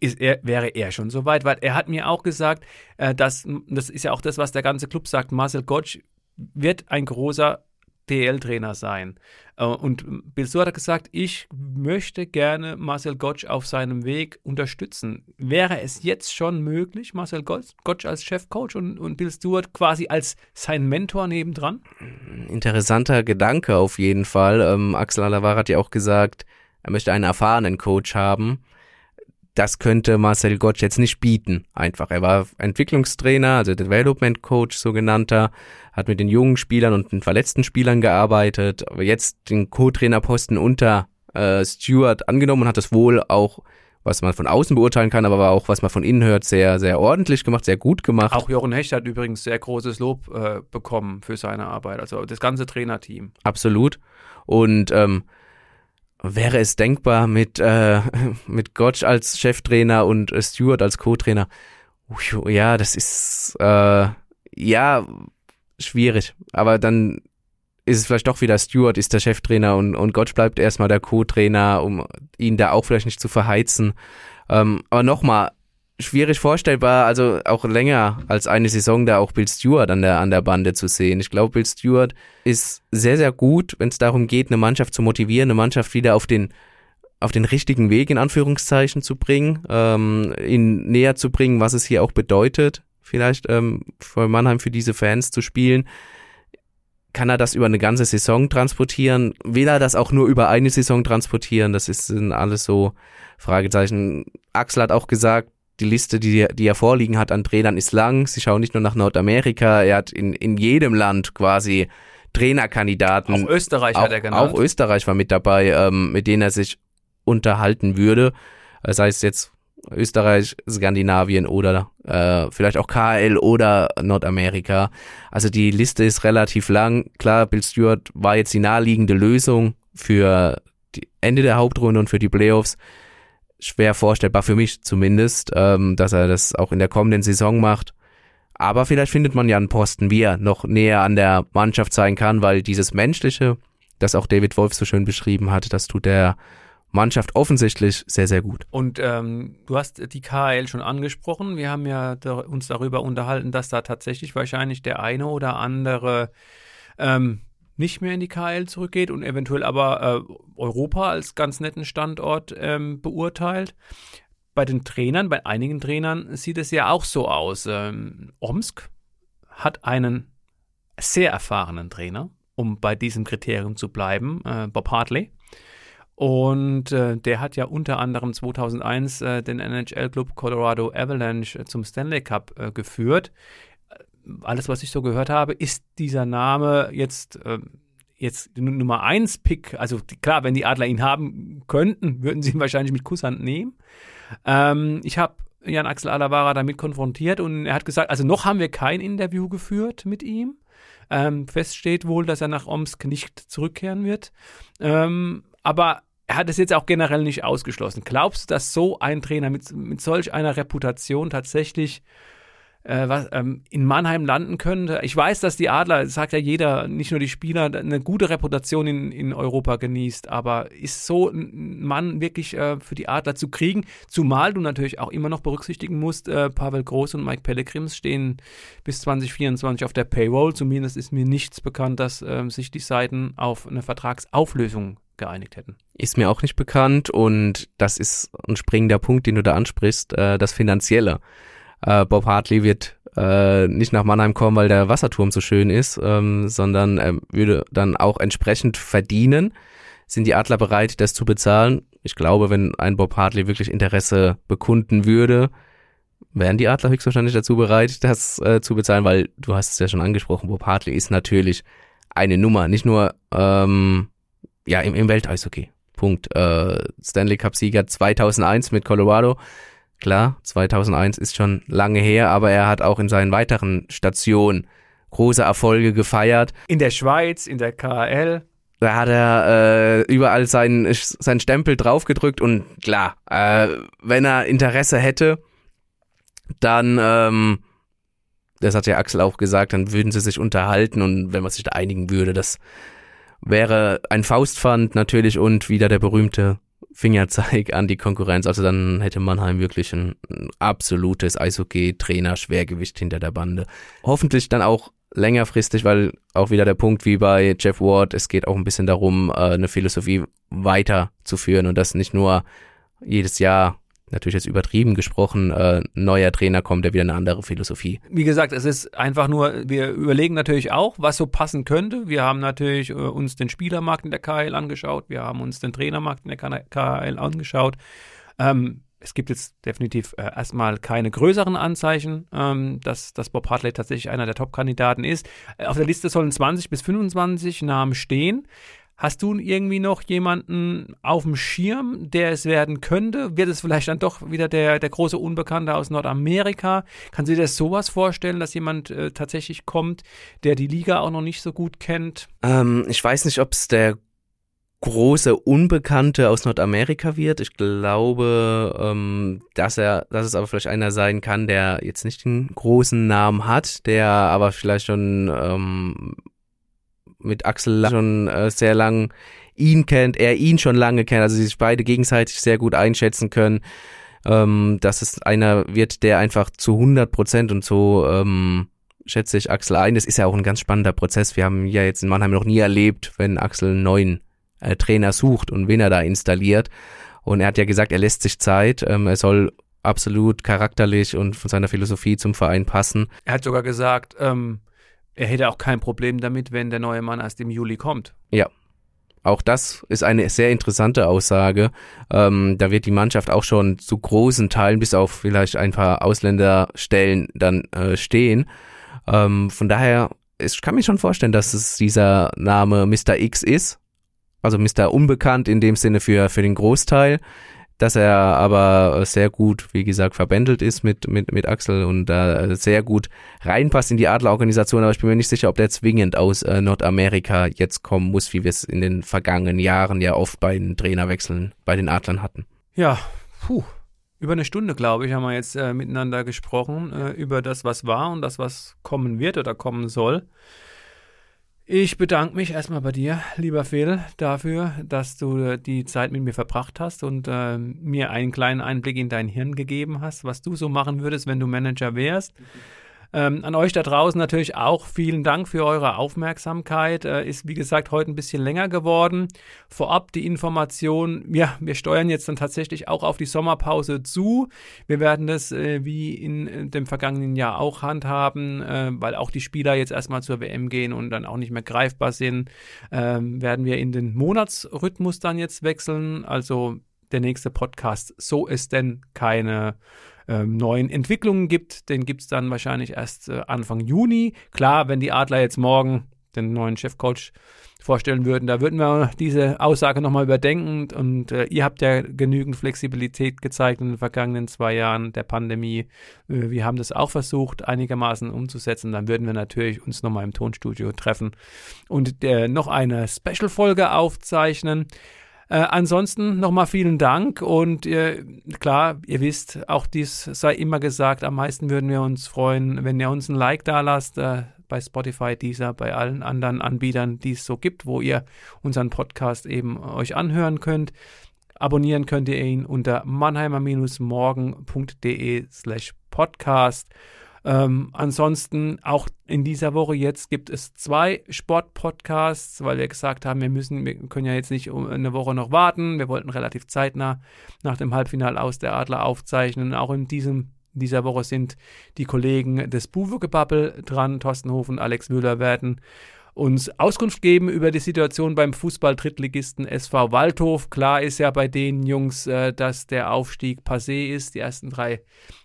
ist er, wäre er schon so weit, weil er hat mir auch gesagt, äh, dass, das ist ja auch das, was der ganze Club sagt, Marcel Gottsch wird ein großer DL-Trainer sein. Äh, und Bill Suhr hat gesagt, ich möchte gerne Marcel Gottsch auf seinem Weg unterstützen. Wäre es jetzt schon möglich, Marcel Gottsch als Chefcoach und, und Bill Stewart quasi als sein Mentor nebendran? Interessanter Gedanke auf jeden Fall. Ähm, Axel Alavar hat ja auch gesagt, er möchte einen erfahrenen Coach haben das könnte Marcel Gottsch jetzt nicht bieten. Einfach. Er war Entwicklungstrainer, also Development Coach sogenannter, hat mit den jungen Spielern und den verletzten Spielern gearbeitet, aber jetzt den Co-Trainerposten unter äh, Stewart angenommen und hat das wohl auch, was man von außen beurteilen kann, aber auch was man von innen hört, sehr, sehr ordentlich gemacht, sehr gut gemacht. Auch Jochen Hecht hat übrigens sehr großes Lob äh, bekommen für seine Arbeit, also das ganze Trainerteam. Absolut. Und ähm, wäre es denkbar mit, äh, (laughs) mit Gotch als Cheftrainer und äh, Stewart als Co-Trainer? Ja, das ist äh, ja schwierig. Aber dann ist es vielleicht doch wieder Stewart ist der Cheftrainer und, und Gotch bleibt erstmal der Co-Trainer, um ihn da auch vielleicht nicht zu verheizen. Ähm, aber nochmal, schwierig vorstellbar, also auch länger als eine Saison da auch Bill Stewart an der, an der Bande zu sehen. Ich glaube, Bill Stewart ist sehr, sehr gut, wenn es darum geht, eine Mannschaft zu motivieren, eine Mannschaft wieder auf den, auf den richtigen Weg in Anführungszeichen zu bringen, ähm, ihn näher zu bringen, was es hier auch bedeutet, vielleicht ähm, für Mannheim für diese Fans zu spielen. Kann er das über eine ganze Saison transportieren? Will er das auch nur über eine Saison transportieren? Das ist, sind alles so Fragezeichen. Axel hat auch gesagt, die Liste, die, die er vorliegen hat an Trainern, ist lang. Sie schauen nicht nur nach Nordamerika, er hat in, in jedem Land quasi Trainerkandidaten. Auch Österreich auch, hat er genannt. Auch Österreich war mit dabei, ähm, mit denen er sich unterhalten würde. Das heißt jetzt Österreich, Skandinavien oder äh, vielleicht auch KL oder Nordamerika. Also die Liste ist relativ lang. Klar, Bill Stewart war jetzt die naheliegende Lösung für die Ende der Hauptrunde und für die Playoffs schwer vorstellbar für mich zumindest, ähm, dass er das auch in der kommenden Saison macht. Aber vielleicht findet man ja einen Posten, wie er noch näher an der Mannschaft sein kann, weil dieses Menschliche, das auch David Wolf so schön beschrieben hat, das tut der Mannschaft offensichtlich sehr, sehr gut. Und ähm, du hast die KL schon angesprochen. Wir haben ja uns darüber unterhalten, dass da tatsächlich wahrscheinlich der eine oder andere ähm, nicht mehr in die KL zurückgeht und eventuell aber äh, Europa als ganz netten Standort ähm, beurteilt. Bei den Trainern, bei einigen Trainern sieht es ja auch so aus. Ähm, Omsk hat einen sehr erfahrenen Trainer, um bei diesem Kriterium zu bleiben, äh, Bob Hartley. Und äh, der hat ja unter anderem 2001 äh, den NHL-Club Colorado Avalanche zum Stanley Cup äh, geführt alles, was ich so gehört habe, ist dieser Name jetzt, äh, jetzt Nummer 1 Pick. Also die, klar, wenn die Adler ihn haben könnten, würden sie ihn wahrscheinlich mit Kusshand nehmen. Ähm, ich habe Jan Axel Alavara damit konfrontiert und er hat gesagt, also noch haben wir kein Interview geführt mit ihm. Ähm, fest steht wohl, dass er nach Omsk nicht zurückkehren wird. Ähm, aber er hat es jetzt auch generell nicht ausgeschlossen. Glaubst du, dass so ein Trainer mit, mit solch einer Reputation tatsächlich äh, was, ähm, in Mannheim landen könnte. Ich weiß, dass die Adler, sagt ja jeder, nicht nur die Spieler, eine gute Reputation in, in Europa genießt, aber ist so ein Mann wirklich äh, für die Adler zu kriegen, zumal du natürlich auch immer noch berücksichtigen musst, äh, Pavel Groß und Mike Pellegrims stehen bis 2024 auf der Payroll. Zumindest ist mir nichts bekannt, dass äh, sich die Seiten auf eine Vertragsauflösung geeinigt hätten. Ist mir auch nicht bekannt und das ist ein springender Punkt, den du da ansprichst, äh, das Finanzielle äh, Bob Hartley wird äh, nicht nach Mannheim kommen, weil der Wasserturm so schön ist, ähm, sondern er würde dann auch entsprechend verdienen. Sind die Adler bereit, das zu bezahlen? Ich glaube, wenn ein Bob Hartley wirklich Interesse bekunden würde, wären die Adler höchstwahrscheinlich dazu bereit, das äh, zu bezahlen, weil du hast es ja schon angesprochen, Bob Hartley ist natürlich eine Nummer, nicht nur ähm, ja im, im Welteishockey. Punkt. Äh, Stanley Cup Sieger 2001 mit Colorado, Klar, 2001 ist schon lange her, aber er hat auch in seinen weiteren Stationen große Erfolge gefeiert. In der Schweiz, in der KL. Da hat er äh, überall seinen, seinen Stempel draufgedrückt und klar, äh, wenn er Interesse hätte, dann, ähm, das hat ja Axel auch gesagt, dann würden sie sich unterhalten und wenn man sich da einigen würde, das wäre ein Faustpfand natürlich und wieder der berühmte Fingerzeig an die Konkurrenz. Also dann hätte Mannheim wirklich ein, ein absolutes Eishockey-Trainer-Schwergewicht hinter der Bande. Hoffentlich dann auch längerfristig, weil auch wieder der Punkt wie bei Jeff Ward, es geht auch ein bisschen darum, äh, eine Philosophie weiterzuführen und das nicht nur jedes Jahr natürlich jetzt übertrieben gesprochen, äh, neuer Trainer kommt, der wieder eine andere Philosophie. Wie gesagt, es ist einfach nur, wir überlegen natürlich auch, was so passen könnte. Wir haben natürlich äh, uns den Spielermarkt in der KL angeschaut, wir haben uns den Trainermarkt in der KL angeschaut. Ähm, es gibt jetzt definitiv äh, erstmal keine größeren Anzeichen, ähm, dass, dass Bob Hartley tatsächlich einer der Top-Kandidaten ist. Äh, auf der Liste sollen 20 bis 25 Namen stehen. Hast du irgendwie noch jemanden auf dem Schirm, der es werden könnte? Wird es vielleicht dann doch wieder der, der große Unbekannte aus Nordamerika? Kannst du dir das sowas vorstellen, dass jemand äh, tatsächlich kommt, der die Liga auch noch nicht so gut kennt? Ähm, ich weiß nicht, ob es der große Unbekannte aus Nordamerika wird. Ich glaube, ähm, dass er, dass es aber vielleicht einer sein kann, der jetzt nicht einen großen Namen hat, der aber vielleicht schon ähm, mit Axel schon äh, sehr lang ihn kennt, er ihn schon lange kennt, also sie sich beide gegenseitig sehr gut einschätzen können, ähm, dass es einer wird, der einfach zu 100 Prozent und so ähm, schätze ich Axel ein. Das ist ja auch ein ganz spannender Prozess. Wir haben ja jetzt in Mannheim noch nie erlebt, wenn Axel einen neuen äh, Trainer sucht und wen er da installiert. Und er hat ja gesagt, er lässt sich Zeit, ähm, er soll absolut charakterlich und von seiner Philosophie zum Verein passen. Er hat sogar gesagt, ähm, er hätte auch kein Problem damit, wenn der neue Mann erst im Juli kommt. Ja. Auch das ist eine sehr interessante Aussage. Ähm, da wird die Mannschaft auch schon zu großen Teilen, bis auf vielleicht ein paar Ausländerstellen, dann äh, stehen. Ähm, von daher, ich kann mir schon vorstellen, dass es dieser Name Mr. X ist. Also Mr. Unbekannt in dem Sinne für, für den Großteil dass er aber sehr gut, wie gesagt, verbändelt ist mit, mit, mit Axel und da sehr gut reinpasst in die Adlerorganisation, aber ich bin mir nicht sicher, ob der zwingend aus äh, Nordamerika jetzt kommen muss, wie wir es in den vergangenen Jahren ja oft bei den Trainerwechseln bei den Adlern hatten. Ja, puh. Über eine Stunde, glaube ich, haben wir jetzt äh, miteinander gesprochen äh, über das, was war und das, was kommen wird oder kommen soll. Ich bedanke mich erstmal bei dir, lieber Phil, dafür, dass du die Zeit mit mir verbracht hast und äh, mir einen kleinen Einblick in dein Hirn gegeben hast, was du so machen würdest, wenn du Manager wärst. Mhm. Ähm, an euch da draußen natürlich auch vielen Dank für eure Aufmerksamkeit. Äh, ist wie gesagt heute ein bisschen länger geworden. Vorab die Information, ja, wir steuern jetzt dann tatsächlich auch auf die Sommerpause zu. Wir werden das äh, wie in äh, dem vergangenen Jahr auch handhaben, äh, weil auch die Spieler jetzt erstmal zur WM gehen und dann auch nicht mehr greifbar sind. Ähm, werden wir in den Monatsrhythmus dann jetzt wechseln. Also der nächste Podcast, so ist denn keine ähm, neuen Entwicklungen gibt. Den gibt es dann wahrscheinlich erst äh, Anfang Juni. Klar, wenn die Adler jetzt morgen den neuen Chefcoach vorstellen würden, da würden wir diese Aussage nochmal überdenken. Und äh, ihr habt ja genügend Flexibilität gezeigt in den vergangenen zwei Jahren der Pandemie. Äh, wir haben das auch versucht, einigermaßen umzusetzen. Dann würden wir natürlich uns nochmal im Tonstudio treffen und äh, noch eine Special-Folge aufzeichnen. Äh, ansonsten nochmal vielen Dank und äh, klar, ihr wisst, auch dies sei immer gesagt, am meisten würden wir uns freuen, wenn ihr uns ein Like da lasst äh, bei Spotify, dieser, bei allen anderen Anbietern, die es so gibt, wo ihr unseren Podcast eben euch anhören könnt. Abonnieren könnt ihr ihn unter mannheimer-morgen.de slash podcast. Ähm, ansonsten auch in dieser Woche jetzt gibt es zwei Sportpodcasts, weil wir gesagt haben, wir müssen, wir können ja jetzt nicht eine Woche noch warten. Wir wollten relativ zeitnah nach dem Halbfinale aus der Adler aufzeichnen. Auch in diesem dieser Woche sind die Kollegen des Buwe-Gebabbel dran. Thorsten Hof und Alex Müller werden uns Auskunft geben über die Situation beim Fußball-Drittligisten SV Waldhof. Klar ist ja bei den Jungs, äh, dass der Aufstieg passé ist. Die ersten drei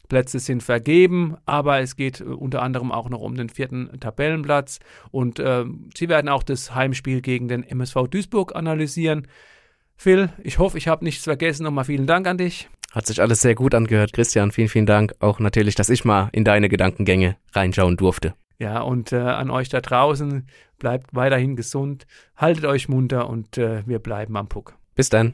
Plätze sind vergeben, aber es geht äh, unter anderem auch noch um den vierten Tabellenplatz und äh, sie werden auch das Heimspiel gegen den MSV Duisburg analysieren. Phil, ich hoffe, ich habe nichts vergessen. Nochmal vielen Dank an dich. Hat sich alles sehr gut angehört, Christian. Vielen, vielen Dank. Auch natürlich, dass ich mal in deine Gedankengänge reinschauen durfte. Ja, und äh, an euch da draußen, bleibt weiterhin gesund, haltet euch munter und äh, wir bleiben am Puck. Bis dann.